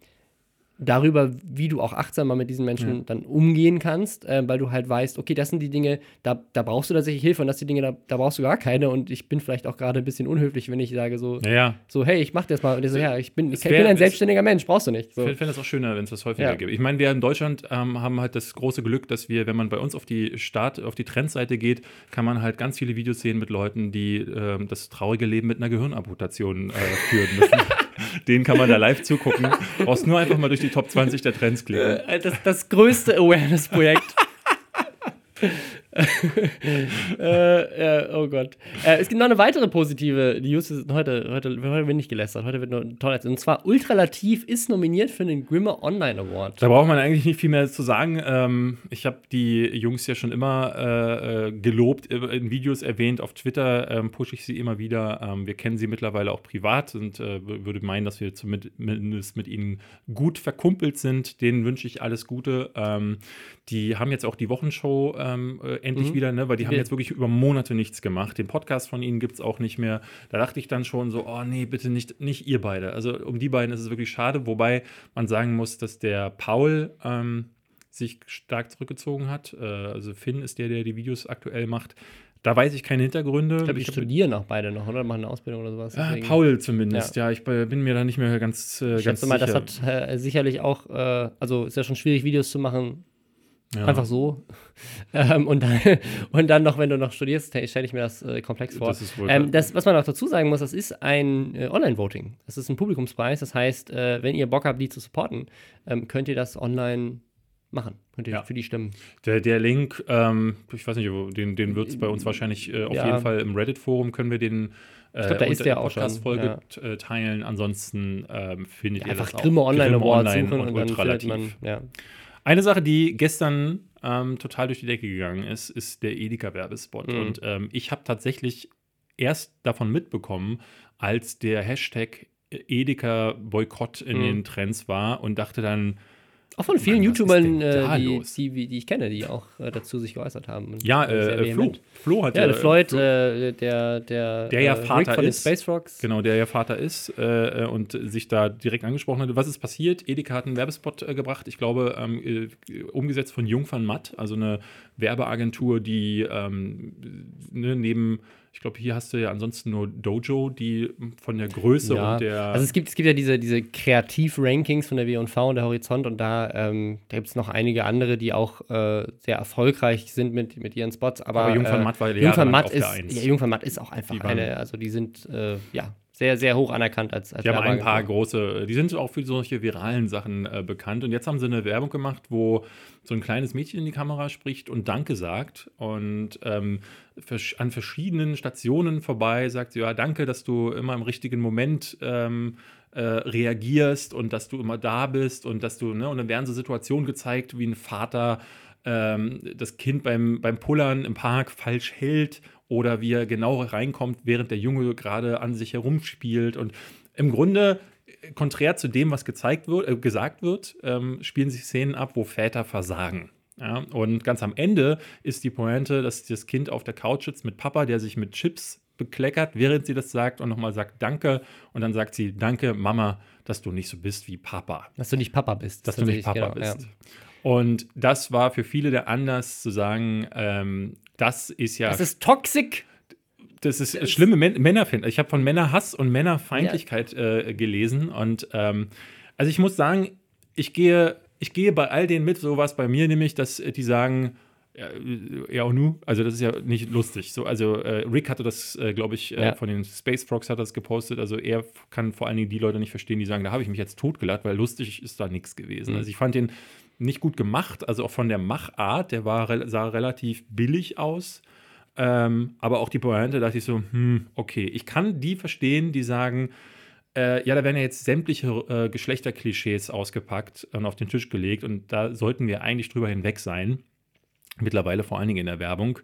darüber, wie du auch achtsamer mit diesen Menschen dann umgehen kannst, äh, weil du halt weißt, okay, das sind die Dinge, da, da brauchst du tatsächlich Hilfe und das sind die Dinge, da, da brauchst du gar keine. Und ich bin vielleicht auch gerade ein bisschen unhöflich, wenn ich sage so, Naja, so hey, ich mach das mal. Und so, ja, ich bin, ich, Es bin wär- ein es- selbstständiger Mensch, brauchst du nicht. So. Ich fände es auch schöner, wenn es das häufiger Ja. gibt. Ich meine, wir in Deutschland ähm, haben halt das große Glück, dass wir, wenn man bei uns auf die Start, auf die Trendseite geht, kann man halt ganz viele Videos sehen mit Leuten, die ähm, das traurige Leben mit einer Gehirnamputation äh, führen müssen. Denen kann man da live zugucken. Brauchst nur einfach mal durch die Top 20 der Trends klicken. Äh, Das, das größte Awareness-Projekt. äh, äh, oh Gott. Äh, es gibt noch eine weitere positive News. Heute, heute, heute wird nicht gelästert. Heute wird nur toll. Und zwar Ultralativ ist nominiert für den Grimme Online Award. Da braucht man eigentlich nicht viel mehr zu sagen. Ähm, ich habe die Jungs ja schon immer äh, äh, gelobt, äh, in Videos erwähnt. Auf Twitter ähm, pushe ich sie immer wieder. Ähm, wir kennen sie mittlerweile auch privat und würde meinen, dass wir zumindest mit ihnen gut verkumpelt sind. Denen wünsche ich alles Gute. Die haben jetzt auch die Wochenshow ähm, äh, endlich Mhm. wieder, ne? weil die haben jetzt wirklich über Monate nichts gemacht. Den Podcast von ihnen gibt es auch nicht mehr. Da dachte ich dann schon so, oh nee, bitte nicht, nicht ihr beide. Also um die beiden ist es wirklich schade, wobei man sagen muss, dass der Paul ähm, sich stark zurückgezogen hat. Äh, also Finn ist der, der die Videos aktuell macht. Da weiß ich keine Hintergründe. Ich glaube, die hab- studieren auch beide noch, oder? Machen eine Ausbildung oder sowas. Ah, Deswegen- Paul zumindest, ja. Ich be- bin mir da nicht mehr ganz, äh, Ich ganz schätze mal, sicher. das hat äh, sicherlich auch, äh, also ist ja schon schwierig, Videos zu machen, Ja. Einfach so. Ähm, und, dann, und dann noch, wenn du noch studierst, stelle ich mir das äh, komplex vor. Das, ist wohl ähm, das, was man auch dazu sagen muss, das ist ein äh, Online-Voting. Das ist ein Publikumspreis. Das heißt, äh, wenn ihr Bock habt, die zu supporten, ähm, könnt ihr das online machen. Könnt ihr ja. für die stimmen. Der, der Link, ähm, ich weiß nicht, den, den wird es bei uns wahrscheinlich äh, auf ja. jeden Fall im Reddit-Forum können wir den ich glaube, da äh, ist der auch schon. Folge ja. Äh, teilen. Ansonsten ähm, findet ja, ihr einfach das Grimme Online Award suchen und, und dann findet man, ja. Eine Sache, die gestern ähm, total durch die Decke gegangen ist, ist der Edeka-Werbespot. Mhm. Und ähm, ich habe tatsächlich erst davon mitbekommen, als der Hashtag Edeka-Boykott in mhm. den Trends war und dachte dann, auch von vielen Mann, YouTubern, äh, die, die, die, ich kenne, die auch äh, dazu sich geäußert haben. Ja, äh, Flo. Flo hat ja. Der Floyd, Flo, äh, der, der, der ja äh, Vater von ist. Den Space Rocks. Genau, der ja Vater ist äh, und sich da direkt angesprochen hat. Was ist passiert? Edeka hat einen Werbespot gebracht, ich glaube, ähm, umgesetzt von Jung van Matt, also eine Werbeagentur, die ähm, ne, neben ich glaube, hier hast du ja ansonsten nur Dojo, die von der Größe ja. und der. Also es gibt, es gibt ja diese, diese Kreativ-Rankings von der W&V und der Horizont und da, ähm, da gibt es noch einige andere, die auch äh, sehr erfolgreich sind mit, mit ihren Spots. Aber, aber Jung äh, Matt war ja Jung van Matt ist, ja, Jung Matt ist auch einfach eine, also die sind, äh, ja, sehr, sehr hoch anerkannt als, als Die haben ein paar große, die sind auch für solche viralen Sachen äh, bekannt. Und jetzt haben sie eine Werbung gemacht, wo so ein kleines Mädchen in die Kamera spricht und Danke sagt. Und ähm, an verschiedenen Stationen vorbei sagt sie, ja, danke, dass du immer im richtigen Moment ähm, äh, reagierst und dass du immer da bist und dass du, ne, und dann werden so Situationen gezeigt, wie ein Vater ähm, das Kind beim, beim Pullern im Park falsch hält oder wie er genau reinkommt, während der Junge gerade an sich herumspielt. Und im Grunde, konträr zu dem, was gezeigt wird, äh, gesagt wird, ähm, spielen sich Szenen ab, wo Väter versagen. Ja, und ganz am Ende ist die Pointe, dass das Kind auf der Couch sitzt mit Papa, der sich mit Chips bekleckert, während sie das sagt und nochmal sagt Danke. Und dann sagt sie, danke, Mama, dass du nicht so bist wie Papa. Dass du nicht Papa bist. Dass du nicht Papa genau, bist. Ja. Und das war für viele der Anlass zu sagen, ähm, das ist ja. Das ist toxic. Das ist das schlimme Männer finden. Ich habe von Männerhass und Männerfeindlichkeit ja. äh, gelesen. Und ähm, also ich muss sagen, ich gehe, ich gehe bei all denen mit, sowas bei mir nämlich, dass die sagen, ja, ja auch nu, also das ist ja nicht lustig. So, also äh, Rick hatte das, äh, glaube ich, äh, ja. von den Space Frogs hat das gepostet. Also er kann vor allen Dingen die Leute nicht verstehen, die sagen, da habe ich mich jetzt totgelacht, weil lustig ist da nichts gewesen. Mhm. Also ich fand den nicht gut gemacht, also auch von der Machart, der war, sah relativ billig aus. Ähm, aber auch die Pointe dachte ich so, hm, okay, ich kann die verstehen, die sagen, äh, ja, da werden ja jetzt sämtliche äh, Geschlechterklischees ausgepackt und auf den Tisch gelegt und da sollten wir eigentlich drüber hinweg sein. Mittlerweile vor allen Dingen in der Werbung.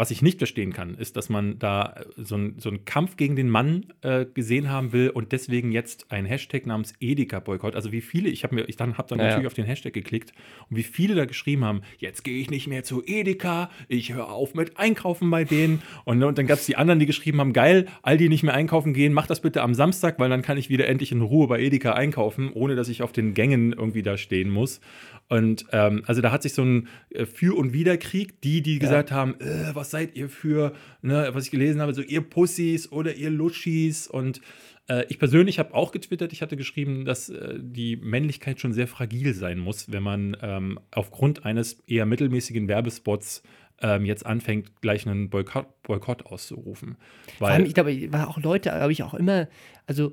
Was ich nicht verstehen kann, ist, dass man da so, ein, so einen Kampf gegen den Mann äh, gesehen haben will und deswegen jetzt ein Hashtag namens Edeka-Boykott. Also wie viele, ich habe mir, ich dann habe dann ja, natürlich ja. auf den Hashtag geklickt und wie viele da geschrieben haben, jetzt gehe ich nicht mehr zu Edeka, ich höre auf mit Einkaufen bei denen. Und, und dann gab es die anderen, die geschrieben haben, geil, all die nicht mehr einkaufen gehen, mach das bitte am Samstag, weil dann kann ich wieder endlich in Ruhe bei Edeka einkaufen, ohne dass ich auf den Gängen irgendwie da stehen muss. Und ähm, also da hat sich so ein äh, Für- und Widerkrieg, die, die ja. gesagt haben, äh, was seid ihr für, ne, was ich gelesen habe, so ihr Pussys oder ihr Luschis. Und äh, ich persönlich habe auch getwittert, ich hatte geschrieben, dass äh, die Männlichkeit schon sehr fragil sein muss, wenn man ähm, aufgrund eines eher mittelmäßigen Werbespots ähm, jetzt anfängt, gleich einen Boykott, Boykott auszurufen. Weil Vor allem, ich glaube, war auch Leute, habe ich auch immer, also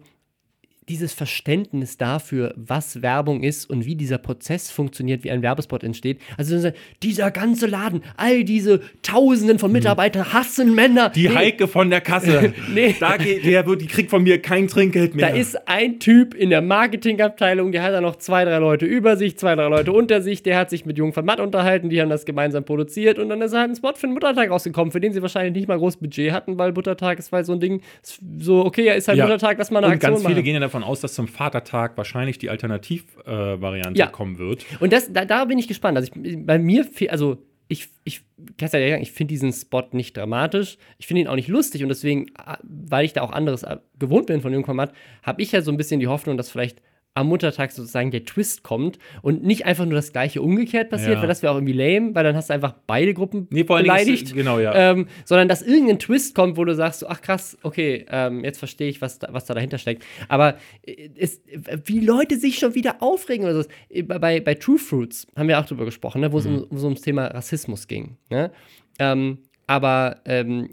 dieses Verständnis dafür, was Werbung ist und wie dieser Prozess funktioniert, wie ein Werbespot entsteht. Also dieser ganze Laden, all diese Tausenden von mhm. Mitarbeitern hassen Männer. Die nee. Heike von der Kasse. nee. Da geht, der wird, die kriegt von mir kein Trinkgeld mehr. Da ist ein Typ in der Marketingabteilung, der hat da noch zwei, drei Leute über sich, zwei, drei Leute unter sich, der hat sich mit Jung von Matt unterhalten, die haben das gemeinsam produziert und dann ist halt ein Spot für den Muttertag rausgekommen, für den sie wahrscheinlich nicht mal groß Budget hatten, weil Muttertag ist weil so ein Ding, so okay, ja, ist halt ja. Muttertag, dass man eine und Aktion ganz viele machen. gehen ja davon davon aus, dass zum Vatertag wahrscheinlich die Alternativvariante äh, ja. kommen wird. Und das, da, da, bin ich gespannt. Also ich, bei mir, also ich, ich, ich finde diesen Spot nicht dramatisch. Ich finde ihn auch nicht lustig und deswegen, weil ich da auch anderes gewohnt bin von Jungformat, habe ich ja so ein bisschen die Hoffnung, dass vielleicht am Muttertag sozusagen der Twist kommt und nicht einfach nur das gleiche umgekehrt passiert, Ja. weil das wäre auch irgendwie lame, weil dann hast du einfach beide Gruppen Nee, Dingen ist- beleidigt. genau, ja. Ähm, sondern dass irgendein Twist kommt, wo du sagst, so, ach krass, okay, ähm, jetzt verstehe ich, was da, was da dahinter steckt. Aber äh, es, wie Leute sich schon wieder aufregen oder so. Äh, Bei, bei True Fruits haben wir auch drüber gesprochen, ne, wo es Mhm. um, um so ums Thema Rassismus ging. Ne? Ähm, aber ähm,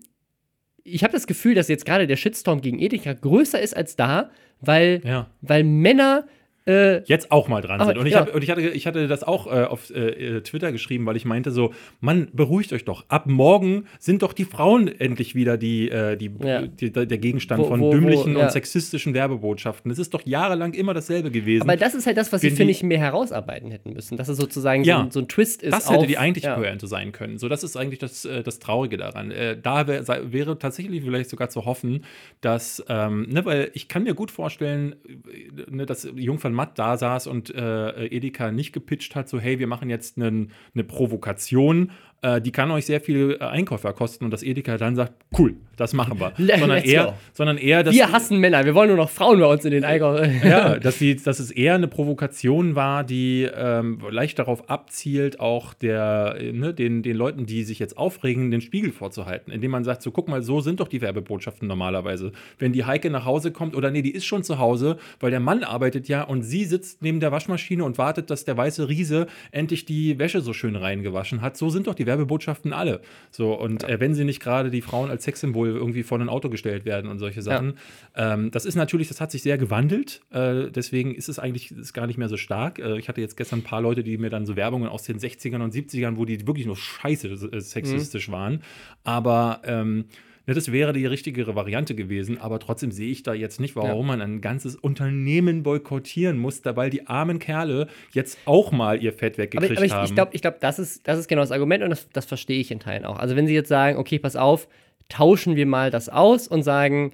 ich habe das Gefühl, dass jetzt gerade der Shitstorm gegen Edeka größer ist als da, weil, Ja. weil Männer äh, jetzt auch mal dran Aber, sind. Und ich, ja. hab, und ich, hatte, ich hatte das auch äh, auf äh, Twitter geschrieben, weil ich meinte so, Mann, beruhigt euch doch. Ab morgen sind doch die Frauen endlich wieder die, äh, die, Ja. die, der Gegenstand Wo- von wo- wo- dümmlichen ja. und sexistischen Werbebotschaften. Das ist doch jahrelang immer dasselbe gewesen. aber das ist halt das, was sie, finde die- ich, mehr herausarbeiten hätten müssen. Dass es sozusagen so, ein, so ein Twist ist. das hätte auf, die eigentliche ja. Pointe sein können. So, das ist eigentlich das, äh, das Traurige daran. Äh, da wär, sei, wäre tatsächlich vielleicht sogar zu hoffen, dass, ähm, ne, weil ich kann mir gut vorstellen, äh, ne, dass Jungfern Matt da saß und äh, Edeka nicht gepitcht hat, so, hey, wir machen jetzt einen- eine Provokation, äh, die kann euch sehr viel äh, Einkäufer kosten und dass Edeka dann sagt, cool, das machen wir. Let's sondern, go. eher, sondern eher, dass Wir hassen Männer, wir wollen nur noch Frauen bei uns in den Einkauf. ja, dass, sie, dass es eher eine Provokation war, die ähm, leicht darauf abzielt, auch der, äh, ne, den, den Leuten, die sich jetzt aufregen, den Spiegel vorzuhalten. Indem man sagt, so guck mal, so sind doch die Werbebotschaften normalerweise. Wenn die Heike nach Hause kommt, oder nee, die ist schon zu Hause, weil der Mann arbeitet ja und sie sitzt neben der Waschmaschine und wartet, dass der weiße Riese endlich die Wäsche so schön reingewaschen hat. So sind doch die Werbebotschaften alle. So, und äh, wenn sie nicht gerade die Frauen als Sexsymbol irgendwie vor ein Auto gestellt werden und solche Sachen. Ähm, das ist natürlich, das hat sich sehr gewandelt. Äh, deswegen ist es eigentlich ist gar nicht mehr so stark. Äh, ich hatte jetzt gestern ein paar Leute, die mir dann so Werbungen aus den 60ern und 70ern, wo die wirklich nur scheiße äh, sexistisch waren. Aber ähm, das wäre die richtigere Variante gewesen, aber trotzdem sehe ich da jetzt nicht, warum man ein ganzes Unternehmen boykottieren muss, da weil die armen Kerle jetzt auch mal ihr Fett Aber, weggekriegt aber ich, haben. ich glaube, ich glaub, das, ist, das ist genau das Argument und das, das verstehe ich in Teilen auch. Also wenn sie jetzt sagen, okay, pass auf, tauschen wir mal das aus und sagen,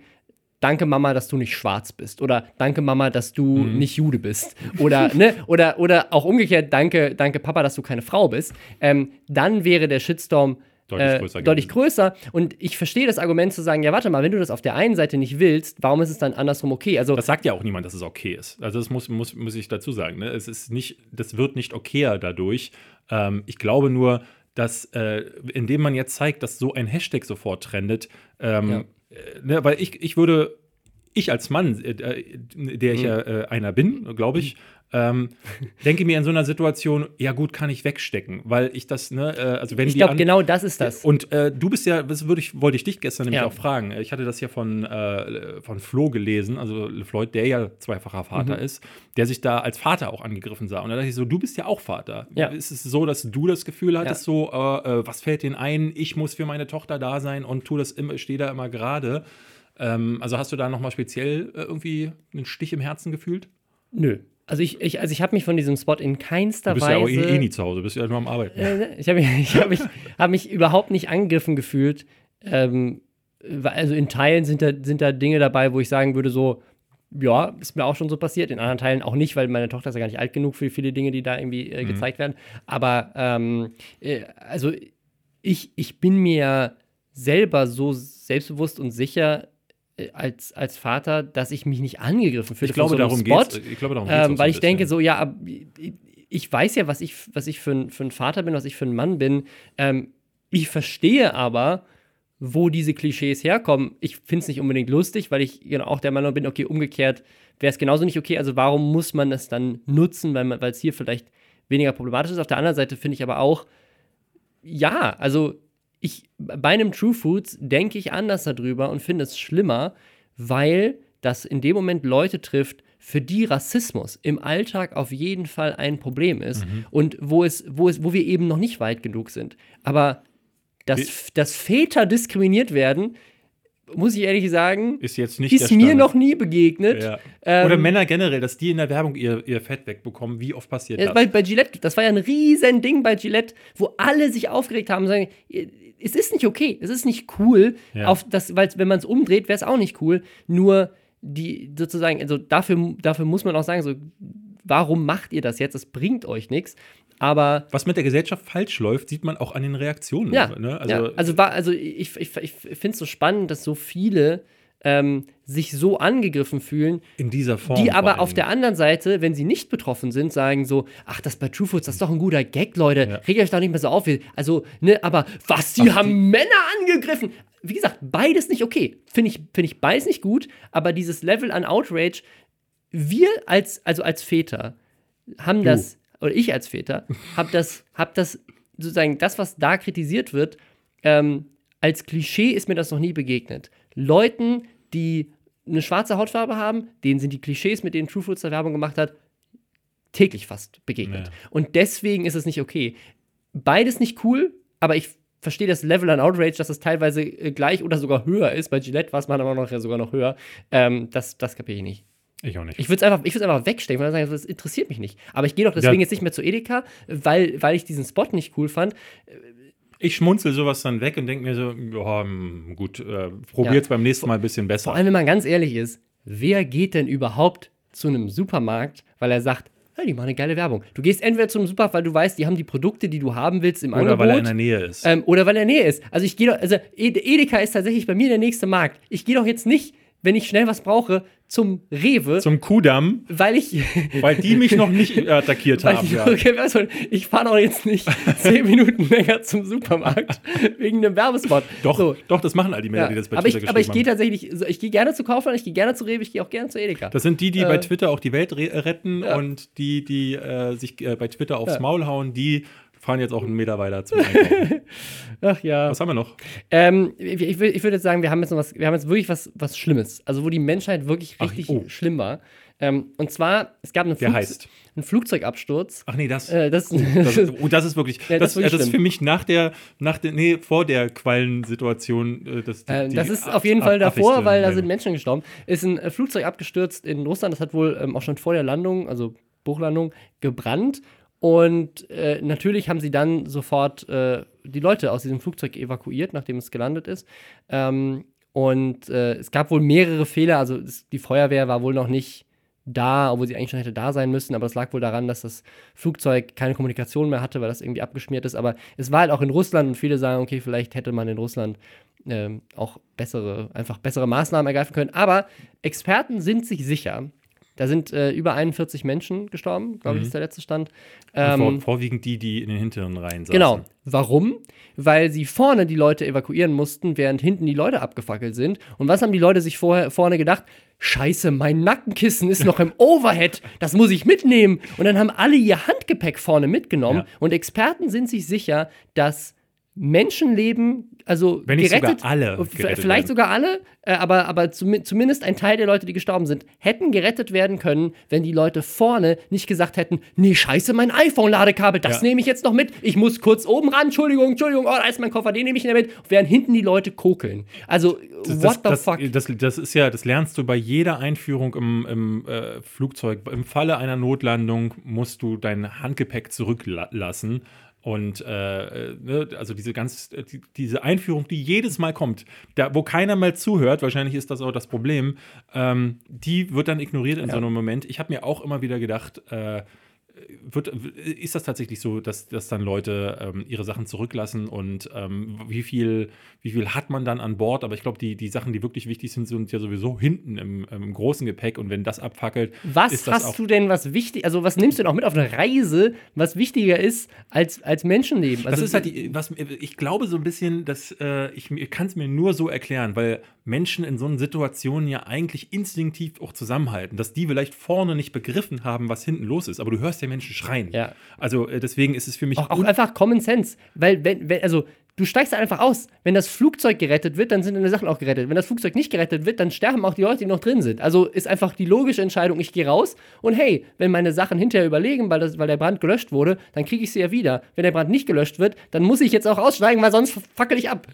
danke Mama, dass du nicht schwarz bist oder danke Mama, dass du Mhm. nicht Jude bist oder ne oder oder auch umgekehrt, danke danke Papa, dass du keine Frau bist, ähm, dann wäre der Shitstorm Deutlich äh, größer deutlich größer. Und ich verstehe das Argument zu sagen, ja, warte mal, wenn du das auf der einen Seite nicht willst, warum ist es dann andersrum okay? Also, Das sagt ja auch niemand, dass es okay ist. Also das muss, muss, muss ich dazu sagen. Ne? Es ist nicht, das wird nicht okayer dadurch. Ähm, ich glaube nur, dass äh, indem man jetzt zeigt, dass so ein Hashtag sofort trendet, ähm, Ja. äh, ne, weil ich, ich würde, ich als Mann, äh, der ich ja äh, einer bin, glaube ich, ähm, denke mir in so einer Situation, ja gut, kann ich wegstecken, weil ich das, ne, äh, also wenn ich glaube, genau das ist das. und äh, du bist ja, das würde ich, wollte ich dich gestern nämlich Ja. auch fragen. Ich hatte das ja von, äh, von Flo gelesen, also Floyd, der ja zweifacher Vater Mhm. ist, der sich da als Vater auch angegriffen sah. Und da dachte ich so, du bist ja auch Vater. Ja. Ist es so, dass du das Gefühl hattest, so, äh, äh, was fällt denen ein, ich muss für meine Tochter da sein und tu das immer, stehe da immer gerade. Ähm, also hast du da nochmal speziell äh, irgendwie einen Stich im Herzen gefühlt? Nö. Also ich, ich, also ich habe mich von diesem Spot in keinster Du bist ja auch Weise. eh, eh nie zu Hause, bist ja nur am Arbeiten. Äh, ich habe mich, ich hab mich, hab mich überhaupt nicht angegriffen gefühlt. Ähm, also in Teilen sind da, sind da Dinge dabei, wo ich sagen würde, so, ja, ist mir auch schon so passiert. In anderen Teilen auch nicht, weil meine Tochter ist ja gar nicht alt genug für viele Dinge, die da irgendwie äh, gezeigt werden. Aber ähm, äh, also ich, ich bin mir selber so selbstbewusst und sicher als, als Vater, dass ich mich nicht angegriffen fühle Ich glaube, so darum Spot. geht's. Ich glaube, darum geht's Ähm, so weil ein ich denke so, ja, ab- ich- weiß ja, was ich, was ich für, ein, für ein Vater bin, was ich für ein Mann bin. Ähm, ich verstehe aber, wo diese Klischees herkommen. Ich finde es nicht unbedingt lustig, weil ich genau auch der Meinung bin, okay, umgekehrt wäre es genauso nicht okay. Also warum muss man das dann nutzen, weil es hier vielleicht weniger problematisch ist. Auf der anderen Seite finde ich aber auch, ja, also ich bei einem True Foods denke ich anders darüber und finde es schlimmer, weil das in dem Moment Leute trifft, für die Rassismus im Alltag auf jeden Fall ein Problem ist Mhm. und wo es, wo es, wo wir eben noch nicht weit genug sind. Aber dass, dass Väter diskriminiert werden, muss ich ehrlich sagen, Ist jetzt nicht ist mir noch nie begegnet. Ja. Ähm, Oder Männer generell, dass die in der Werbung ihr, ihr Fett wegbekommen. Wie oft passiert Ja, das? bei, bei Gillette, das war ja ein riesen Ding bei Gillette, wo alle sich aufgeregt haben und sagen, es ist nicht okay, es ist nicht cool, Ja. auf das, weil wenn man es umdreht, wäre es auch nicht cool. Nur die sozusagen, also dafür, dafür muss man auch sagen, so, warum macht ihr das jetzt? Es bringt euch nichts. Aber Was mit der Gesellschaft falsch läuft, sieht man auch an den Reaktionen. ja, Ne? also, ja, also, war, also ich, ich, ich finde es so spannend, dass so viele ähm, sich so angegriffen fühlen, In dieser Form. die aber auf der anderen Seite, wenn sie nicht betroffen sind, sagen so, ach, das bei True Foods, das ist doch ein guter Gag, Leute. Ja. Regt euch doch nicht mehr so auf. Also, ne, aber was, die haben Männer angegriffen. Wie gesagt, beides nicht okay. Finde ich, finde ich beides nicht gut, aber dieses Level an Outrage, wir als, also als Väter, haben das, oder ich als Väter, habe das, hab das sozusagen, das, was da kritisiert wird, ähm, als Klischee ist mir das noch nie begegnet. Leuten, die eine schwarze Hautfarbe haben, denen sind die Klischees, mit denen True Foods da Werbung gemacht hat, täglich fast begegnet. Ja. Und deswegen ist es nicht okay. Beides nicht cool, aber ich verstehe das Level an Outrage, dass es teilweise äh, gleich oder sogar höher ist. Bei Gillette war es manchmal noch, sogar noch höher. Ähm, das das kapiere ich nicht. Ich auch nicht. Ich würde es einfach, ich einfach wegstecken, weil ich sagen, das interessiert mich nicht. Aber ich gehe doch deswegen Ja. jetzt nicht mehr zu Edeka, weil, weil ich diesen Spot nicht cool fand. Ich schmunzel sowas dann weg und denke mir so, ja, hm, gut, äh, probiert's beim nächsten Mal ein bisschen besser. Vor allem, wenn man ganz ehrlich ist, wer geht denn überhaupt zu einem Supermarkt, weil er sagt, hey, die machen eine geile Werbung. Du gehst entweder zu einem Supermarkt, weil du weißt, die haben die Produkte, die du haben willst im Oder Angebot. weil er in der Nähe ist. Ähm, oder weil er in der Nähe ist. Also ich gehe doch, also Ed- Edeka ist tatsächlich bei mir der nächste Markt. Ich gehe doch jetzt nicht, wenn ich schnell was brauche, zum Rewe, Zum Kudamm, weil ich, weil die mich noch nicht attackiert haben. ich, Ja. okay, du, ich fahre doch jetzt nicht zehn Minuten länger zum Supermarkt wegen einem Werbespot. Doch, So. doch, das machen all die Männer, Ja. die das bei aber Twitter ich, aber ich gehe tatsächlich, ich gehe gerne zu Kaufland, ich gehe gerne zu Rewe, ich gehe auch gerne zu Edeka. Das sind die, die bei Äh, Twitter auch die Welt re retten Ja. und die, die äh, sich äh, bei Twitter aufs. Maul hauen, die fahren jetzt auch einen Meter weiter zum Einkaufen. Ach ja. Was haben wir noch? Ähm, ich, ich, würde jetzt sagen, wir haben jetzt noch was, wir haben jetzt wirklich was, was Schlimmes. Also wo die Menschheit wirklich Ach, richtig oh. schlimm war. Ähm, und zwar, es gab einen, heißt? einen Flugzeugabsturz. Ach nee, das. Äh, das, Das, oh, das ist wirklich, Ja, das das, ist wirklich das ist für mich nach der, nach der, nee, vor der Quallensituation. Äh, das, die- Äh, das ist auf jeden Fall davor, weil da sind Menschen gestorben. Ist ein äh, Flugzeug abgestürzt in Russland. Das hat wohl ähm, auch schon vor der Landung, also Bruchlandung, gebrannt. Und äh, natürlich haben sie dann sofort äh, die Leute aus diesem Flugzeug evakuiert, nachdem es gelandet ist. Ähm, und äh, es gab wohl mehrere Fehler. Also es, die Feuerwehr war wohl noch nicht da, obwohl sie eigentlich schon hätte da sein müssen. Aber das lag wohl daran, dass das Flugzeug keine Kommunikation mehr hatte, weil das irgendwie abgeschmiert ist. Aber es war halt auch in Russland und viele sagen, okay, vielleicht hätte man in Russland ähm, auch bessere, einfach bessere Maßnahmen ergreifen können. Aber Experten sind sich sicher. Da sind äh, über 41 Menschen gestorben, glaube ich, Mhm. ist der letzte Stand. Und Ähm, vor, vorwiegend die, die in den hinteren Reihen saßen. Genau. Warum? Weil sie vorne die Leute evakuieren mussten, während hinten die Leute abgefackelt sind. Und was haben die Leute sich vorher, vorne gedacht? Scheiße, mein Nackenkissen ist noch im Overhead. Das muss ich mitnehmen. Und dann haben alle ihr Handgepäck vorne mitgenommen. Ja. Und Experten sind sich sicher, dass Menschenleben, also Wenn nicht gerettet, sogar alle gerettet vielleicht werden. sogar alle, äh, aber, aber zumi- zumindest ein Teil der Leute, die gestorben sind, hätten gerettet werden können, wenn die Leute vorne nicht gesagt hätten, nee, scheiße, mein iPhone-Ladekabel, das Ja. nehme ich jetzt noch mit. Ich muss kurz oben ran, Entschuldigung, Entschuldigung, oh, da ist mein Koffer, den nehme ich nicht mit. Während hinten die Leute kokeln. Also, Das, what das, the fuck? Das ist ja, das lernst du bei jeder Einführung im, im äh, Flugzeug. Im Falle einer Notlandung musst du dein Handgepäck zurücklassen. Und äh, ne, also diese ganz, die, diese Einführung, die jedes Mal kommt, da, wo keiner mal zuhört, wahrscheinlich ist das auch das Problem, ähm, die wird dann ignoriert in so einem Moment. Ich habe mir auch immer wieder gedacht, äh, wird, ist das tatsächlich so, dass, dass dann Leute ähm, ihre Sachen zurücklassen und ähm, wie, viel, wie viel hat man dann an Bord? Aber ich glaube, die, die Sachen, die wirklich wichtig sind, sind ja sowieso hinten im, im großen Gepäck und wenn das abfackelt, Was ist das hast du denn, was wichtig, also was nimmst du denn auch mit auf eine Reise, was wichtiger ist als, als Menschenleben? Das Also, ist halt die, was ich glaube so ein bisschen, dass äh, ich, ich kann es mir nur so erklären, weil Menschen in so einer Situation ja eigentlich instinktiv auch zusammenhalten, dass die vielleicht vorne nicht begriffen haben, was hinten los ist, aber du hörst ja Menschen schreien. Ja. Also äh, deswegen ist es für mich auch, auch einfach Common Sense. Weil, wenn, wenn, also, du steigst einfach aus. Wenn das Flugzeug gerettet wird, dann sind deine Sachen auch gerettet. Wenn das Flugzeug nicht gerettet wird, dann sterben auch die Leute, die noch drin sind. Also ist einfach die logische Entscheidung, ich gehe raus und hey, wenn meine Sachen hinterher überlegen, weil, das, weil der Brand gelöscht wurde, dann kriege ich sie ja wieder. Wenn der Brand nicht gelöscht wird, dann muss ich jetzt auch aussteigen, weil sonst fackel ich ab.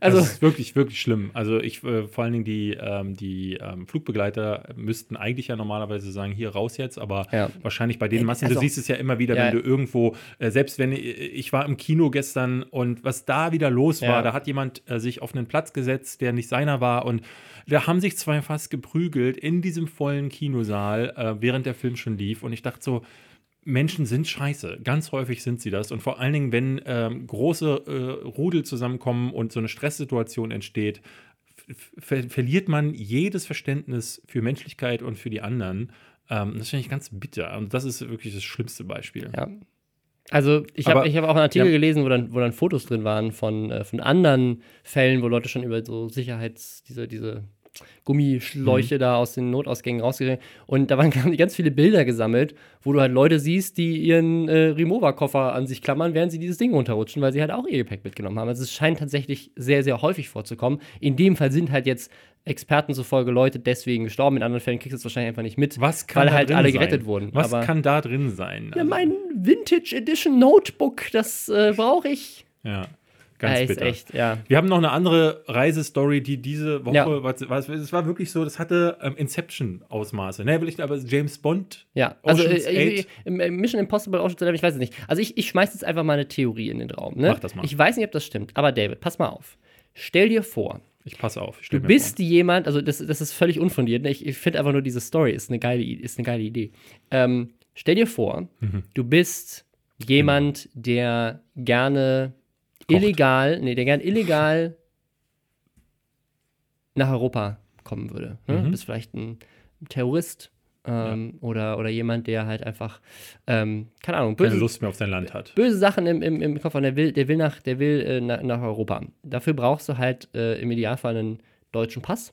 Also, das ist wirklich, wirklich schlimm. Also ich, äh, vor allen Dingen die, ähm, die ähm, Flugbegleiter müssten eigentlich ja normalerweise sagen, hier raus jetzt, aber Ja. wahrscheinlich bei den Massen, also- du siehst es ja immer wieder, Ja. wenn du irgendwo, äh, selbst wenn ich, ich war im Kino gestern und was da wieder los war, Ja. da hat jemand äh, sich auf einen Platz gesetzt, der nicht seiner war und da haben sich zwei fast geprügelt in diesem vollen Kinosaal, äh, während der Film schon lief und ich dachte so, Menschen sind scheiße. Ganz häufig sind sie das. Und vor allen Dingen, wenn ähm, große äh, Rudel zusammenkommen und so eine Stresssituation entsteht, ver verliert man jedes Verständnis für Menschlichkeit und für die anderen. Ähm, das finde ich ganz bitter. Und das ist wirklich das schlimmste Beispiel. Ja. Also ich habe hab auch einen Artikel ja. gelesen, wo dann, wo dann Fotos drin waren von, äh, von anderen Fällen, wo Leute schon über so Sicherheits, diese, diese Gummischläuche da aus den Notausgängen rausgegangen. Und da waren ganz viele Bilder gesammelt, wo du halt Leute siehst, die ihren äh, Remover-Koffer an sich klammern, während sie dieses Ding runterrutschen, weil sie halt auch ihr Gepäck mitgenommen haben. Also es scheint tatsächlich sehr, sehr häufig vorzukommen. In dem Fall sind halt jetzt Experten zufolge Leute deswegen gestorben. In anderen Fällen kriegst du es wahrscheinlich einfach nicht mit, Was kann weil halt alle sein? gerettet wurden. Was Aber- kann da drin sein? ja, Also, mein Vintage Edition Notebook, das äh, brauche ich. ja, ganz ja, ist bitter. echt, ja. Wir haben noch eine andere Reisestory, die diese Woche, Ja. was, was, es war wirklich so, das hatte ähm, Inception-Ausmaße. Ne, will ich aber James Bond. Ja, also äh, äh, äh, Mission Impossible, Ocean's Eleven, ich weiß es nicht. Also ich, ich schmeiß jetzt einfach mal eine Theorie in den Raum. Ne? Mach das mal. Ich weiß nicht, ob das stimmt, aber David, pass mal auf. Stell dir vor, Ich passe auf. Ich du bist jemand, also das, das ist völlig unfundiert, ne? ich, ich finde einfach nur diese Story ist eine geile, ist eine geile Idee. Ähm, stell dir vor, Mhm. du bist jemand, der gerne Kocht. illegal, nee, der gerne illegal nach Europa kommen würde. Ne? Mhm. Du bist vielleicht ein Terrorist ähm, oder, oder jemand, der halt einfach, ähm, keine Ahnung, keine böse, Lust mehr auf sein Land hat. böse Sachen im, im, im Kopf. Der will, der will, nach, der will äh, nach, nach Europa. Dafür brauchst du halt äh, im Idealfall einen deutschen Pass.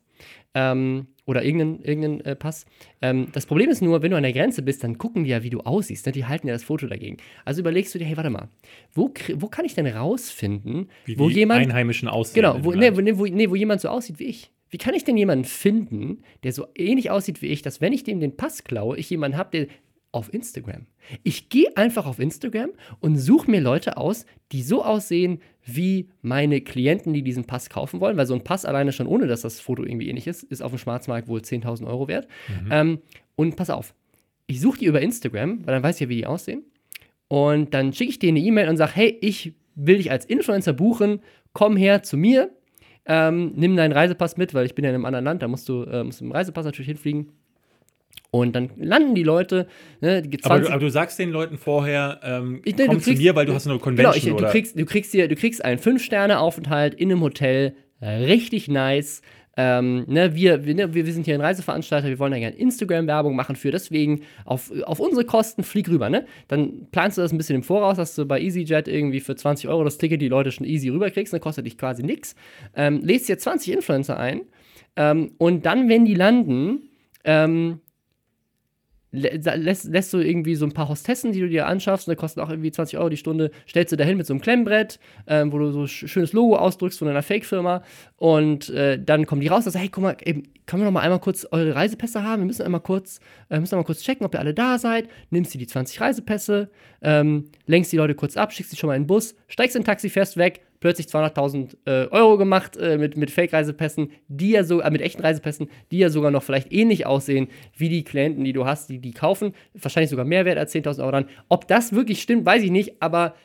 Ähm, oder irgendeinen, irgendeinen äh, Pass. Ähm, das Problem ist nur, wenn du an der Grenze bist, dann gucken die ja, wie du aussiehst. Ne? Die halten ja das Foto dagegen. Also überlegst du dir, hey, warte mal, wo, wo kann ich denn rausfinden, Wie wo die jemand Einheimischen aussehen. Genau, wo, nee, wo, nee, wo, nee, wo jemand so aussieht wie ich. Wie kann ich denn jemanden finden, der so ähnlich aussieht wie ich, dass wenn ich dem den Pass klaue, ich jemanden habe, der auf Instagram. Ich gehe einfach auf Instagram und suche mir Leute aus, die so aussehen wie meine Klienten, die diesen Pass kaufen wollen, weil so ein Pass alleine schon ohne, dass das Foto irgendwie ähnlich ist, ist auf dem Schwarzmarkt wohl 10.000 Euro wert. Ähm, und pass auf, ich suche die über Instagram, weil dann weiß ich ja, wie die aussehen. Und dann schicke ich dir eine E-Mail und sage, hey, ich will dich als Influencer buchen, komm her zu mir, ähm, nimm deinen Reisepass mit, weil ich bin ja in einem anderen Land, da musst du, äh, musst du mit dem Reisepass natürlich hinfliegen. Und dann landen die Leute, ne, die 20, aber, du, aber du sagst den Leuten vorher, ähm, Ich- nee, komm du zu kriegst- mir, weil du hast eine Genau, Convention ich, du, oder kriegst, du, kriegst hier, du kriegst einen Fünf-Sterne-Aufenthalt in einem Hotel, richtig nice. Ähm, ne, wir, wir, ne, wir wir sind hier ein Reiseveranstalter, wir wollen da gerne Instagram-Werbung machen für, deswegen auf, auf unsere Kosten flieg rüber, ne? Dann planst du das ein bisschen im Voraus, dass du bei EasyJet irgendwie für 20 Euro das Ticket die Leute schon easy rüberkriegst, dann kostet dich quasi nichts. Ähm, lädst dir 20 Influencer ein ähm, und dann, wenn die landen, ähm, lässt, lässt du irgendwie so ein paar Hostessen, die du dir anschaffst, und die kosten auch irgendwie 20 Euro die Stunde, stellst du dahin mit so einem Klemmbrett, ähm, wo du so ein sch- schönes Logo ausdrückst von einer Fake-Firma und äh, dann kommen die raus und sagen, hey, guck mal, eben, können wir noch mal einmal kurz eure Reisepässe haben? Wir müssen einmal kurz, äh, müssen einmal kurz checken, ob ihr alle da seid. Nimmst dir die 20 Reisepässe, ähm, lenkst die Leute kurz ab, schickst sie schon mal in den Bus, steigst in ein Taxi, fährst weg, plötzlich 200.000 äh, Euro gemacht äh, mit, mit Fake-Reisepässen, die ja so, äh, mit echten Reisepässen, die ja sogar noch vielleicht ähnlich aussehen wie die Klienten, die du hast, die die kaufen. Wahrscheinlich sogar mehr wert als 10.000 Euro dann. Ob das wirklich stimmt, weiß ich nicht, aber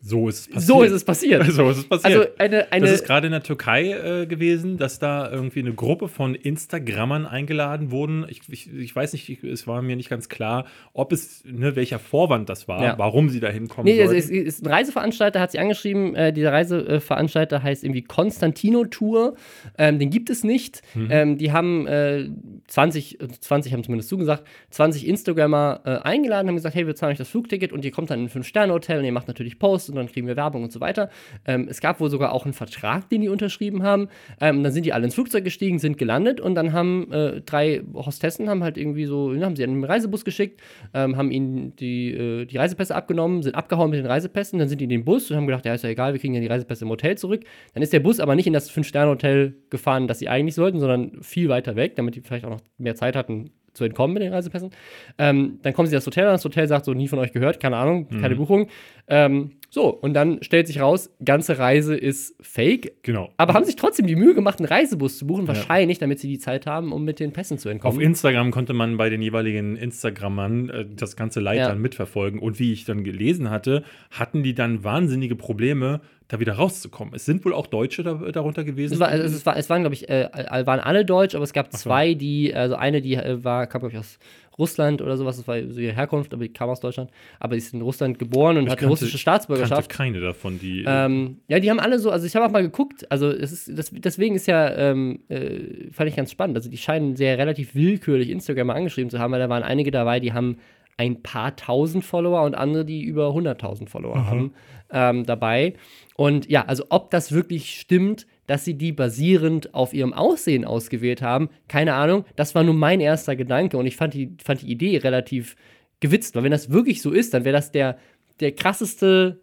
so ist es passiert. so ist es passiert. so ist es passiert. Also eine, eine das ist gerade in der Türkei äh, gewesen, dass da irgendwie eine Gruppe von Instagrammern eingeladen wurden. Ich, ich, ich weiß nicht, ich, es war mir nicht ganz klar, ob es, ne, welcher Vorwand das war, Ja. warum sie da hinkommen Nee, es sollten. ist, ein Reiseveranstalter, hat sie angeschrieben. Äh, dieser Reiseveranstalter heißt irgendwie Konstantino Tour. Ähm, den gibt es nicht. Mhm. Ähm, die haben äh, 20, äh, 20 haben zumindest zugesagt, 20 Instagrammer äh, eingeladen, haben gesagt, hey, wir zahlen euch das Flugticket und ihr kommt dann in ein Fünf-Sterne-Hotel und ihr macht natürlich Posts und dann kriegen wir Werbung und so weiter. Ähm, es gab wohl sogar auch einen Vertrag, den die unterschrieben haben. Ähm, dann sind die alle ins Flugzeug gestiegen, sind gelandet und dann haben äh, drei Hostessen haben halt irgendwie so, ne, haben sie einen Reisebus geschickt, ähm, haben ihnen die, äh, die Reisepässe abgenommen, sind abgehauen mit den Reisepässen, dann sind die in den Bus und haben gedacht, ja, ist ja egal, wir kriegen ja die Reisepässe im Hotel zurück. Dann ist der Bus aber nicht in das Fünf-Sterne-Hotel gefahren, das sie eigentlich sollten, sondern viel weiter weg, damit die vielleicht auch noch mehr Zeit hatten, zu entkommen mit den Reisepässen. Ähm, dann kommen sie das Hotel und das Hotel sagt so, nie von euch gehört, keine Ahnung, keine Buchung. Ähm, so, und dann stellt sich raus, ganze Reise ist fake. genau. Aber haben sich trotzdem die Mühe gemacht, einen Reisebus zu buchen, wahrscheinlich, damit sie die Zeit haben, um mit den Pässen zu Auf entkommen. Instagram konnte man bei den jeweiligen Instagrammern äh, das ganze Leid Ja. dann mitverfolgen. Und wie ich dann gelesen hatte, hatten die dann wahnsinnige Probleme, da wieder rauszukommen. Es sind wohl auch Deutsche da, darunter gewesen. Es, war, also es, war, es waren, glaube ich, äh, waren alle deutsch, aber es gab so. zwei, die, also eine, die äh, war, kam, glaube ich, aus Russland oder sowas, das war so ihre Herkunft, aber die kam aus Deutschland, aber die ist in Russland geboren und Ich hat kannte- russische Staatsbürgerschaft. kannte keine davon, die. Ähm, ja, die haben alle so, also ich habe auch mal geguckt, also es ist, das, deswegen ist ja, ähm, äh, fand ich ganz spannend, also die scheinen sehr relativ willkürlich Instagram angeschrieben zu haben, weil da waren einige dabei, die haben ein paar tausend Follower und andere, die über 100.000 Follower haben ähm, dabei. Und ja, also ob das wirklich stimmt, dass sie die basierend auf ihrem Aussehen ausgewählt haben, keine Ahnung. Das war nur mein erster Gedanke und ich fand die, fand die Idee relativ gewitzt, weil wenn das wirklich so ist, dann wäre das der, der krasseste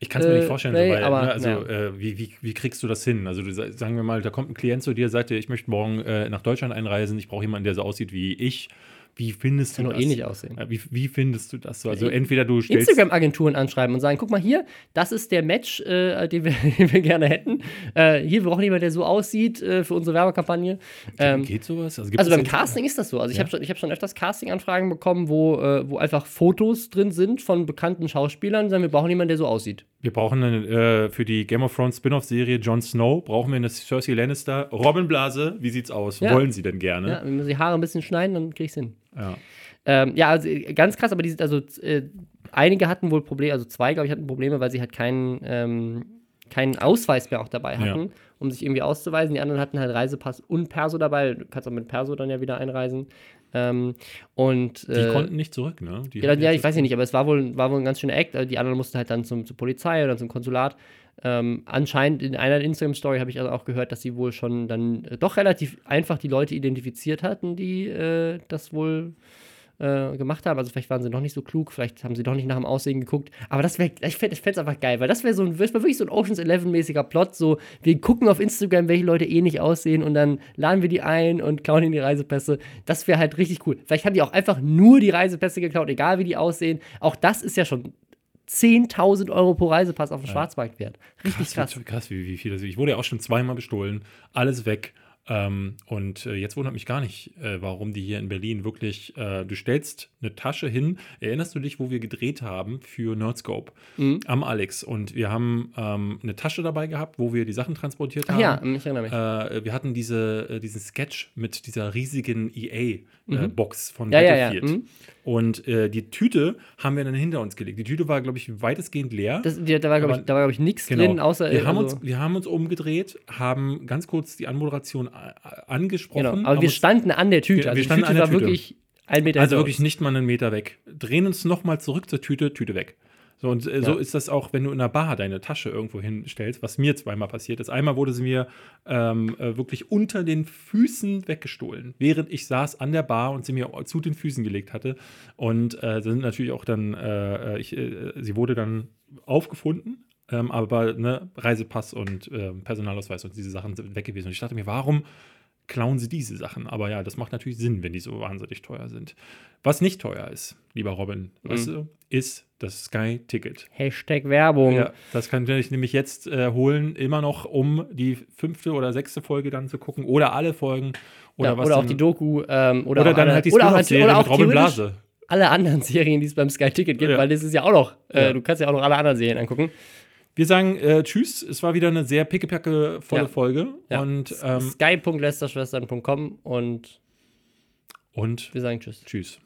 Ich kann es mir nicht Äh, vorstellen, nee, so, weil, aber, ne, also ja. äh, wie, wie, wie kriegst du das hin? Also du, sa- sagen wir mal, da kommt ein Klient zu dir, sagt dir, ich möchte morgen äh, nach Deutschland einreisen, ich brauche jemanden, der so aussieht wie ich. Wie findest du Kann doch das? eh nicht aussehen. Wie, wie findest du das so? Also entweder du stellst Instagram-Agenturen anschreiben und sagen, guck mal hier, das ist der Match, äh, den, wir, den wir gerne hätten. Äh, hier, wir brauchen jemanden, der so aussieht äh, für unsere Werbekampagne. Ähm, geht sowas? Also, also beim Casting ist das so. Also ich Ja. habe schon, ich hab schon öfters Casting-Anfragen bekommen, wo, äh, wo einfach Fotos drin sind von bekannten Schauspielern, die sagen, wir brauchen jemanden, der so aussieht. Wir brauchen eine, äh, für die Game of Thrones Spin-off-Serie Jon Snow, brauchen wir eine Cersei Lannister. Robin Blase, wie sieht's aus? Ja. Wollen sie denn gerne? Ja, wenn wir die Haare ein bisschen schneiden, dann krieg ich's hin. Ja. Ähm, ja, also äh, ganz krass, aber die sind, also äh, einige hatten wohl Probleme, also zwei, glaube ich, hatten Probleme, weil sie halt keinen, ähm, keinen Ausweis mehr auch dabei hatten, Ja. um sich irgendwie auszuweisen. Die anderen hatten halt Reisepass und Perso dabei. Du kannst auch mit Perso dann ja wieder einreisen. Ähm, und Die äh, konnten nicht zurück, ne? Die ja, ja, ich weiß ja nicht, aber es war wohl, war wohl ein ganz schöner Act. Also Die anderen mussten halt dann zum, zur Polizei oder zum Konsulat. Ähm, anscheinend in einer Instagram-Story habe ich also auch gehört, dass sie wohl schon dann äh, doch relativ einfach die Leute identifiziert hatten, die äh, das wohl äh, gemacht haben. Also vielleicht waren sie noch nicht so klug, vielleicht haben sie doch nicht nach dem Aussehen geguckt. Aber das wäre, ich fände es einfach geil, weil das wäre so ein, wär wirklich so ein Oceans 11-mäßiger Plot. So, wir gucken auf Instagram, welche Leute eh nicht aussehen und dann laden wir die ein und klauen ihnen die Reisepässe. Das wäre halt richtig cool. Vielleicht haben die auch einfach nur die Reisepässe geklaut, egal wie die aussehen. Auch das ist ja schon 10.000 Euro pro Reisepass auf dem Schwarzmarkt wert. Richtig krass. Krass, krass wie, wie viel das ist. Ich wurde ja auch schon zweimal bestohlen, alles weg. Ähm, und äh, jetzt wundert mich gar nicht, äh, warum die hier in Berlin wirklich, äh, du stellst eine Tasche hin. Erinnerst du dich, wo wir gedreht haben für Nerdscope Mhm. am Alex? Und wir haben ähm, eine Tasche dabei gehabt, wo wir die Sachen transportiert haben. ja, ich erinnere mich. Äh, wir hatten diese, äh, diesen Sketch mit dieser riesigen EA-Box von Mhm. Ja, ja, ja. Battlefield. Mhm. Und äh, die Tüte haben wir dann hinter uns gelegt. Die Tüte war, glaube ich, weitestgehend leer. Das, die, da war, glaube ich, glaub ich, nichts Genau. drin, außer. wir, haben also, uns, wir haben uns umgedreht, haben ganz kurz die Anmoderation angesprochen. Genau, aber haben wir standen an der Tüte. Wir- also wir die standen Tüte an der war Tüte. wirklich ein Meter also wirklich nicht mal einen Meter weg. Drehen uns nochmal zurück zur Tüte, Tüte weg. So, und äh, so Ja. ist das auch, wenn du in einer Bar deine Tasche irgendwo hinstellst, was mir zweimal passiert ist. Einmal wurde sie mir ähm, äh, wirklich unter den Füßen weggestohlen, während ich saß an der Bar und sie mir zu den Füßen gelegt hatte. Und äh, sind natürlich auch dann, äh, ich, äh, sie wurde dann aufgefunden, ähm, aber ne, Reisepass und ähm, Personalausweis und diese Sachen sind weg gewesen. Und ich dachte mir, warum klauen sie diese Sachen? Aber ja, das macht natürlich Sinn, wenn die so wahnsinnig teuer sind. Was nicht teuer ist, lieber Robin, weißt du, ist das Sky-Ticket. Hashtag Werbung. Ja, das kann ich nämlich jetzt äh, holen, immer noch, um die fünfte oder sechste Folge dann zu gucken oder alle Folgen oder Ja, was oder auch die Doku. Ähm, oder oder dann alle, halt die Spin-off-Serie oder auch mit Robin Blase. alle anderen Serien, die es beim Sky Ticket gibt, Ja. weil das ist ja auch noch. Äh, Ja. Du kannst ja auch noch alle anderen Serien angucken. Wir sagen äh, Tschüss. Es war wieder eine sehr pickepacke volle Ja. Folge. Ja. Und, ähm, Sky.lesterschwestern.com und und wir sagen Tschüss. Tschüss.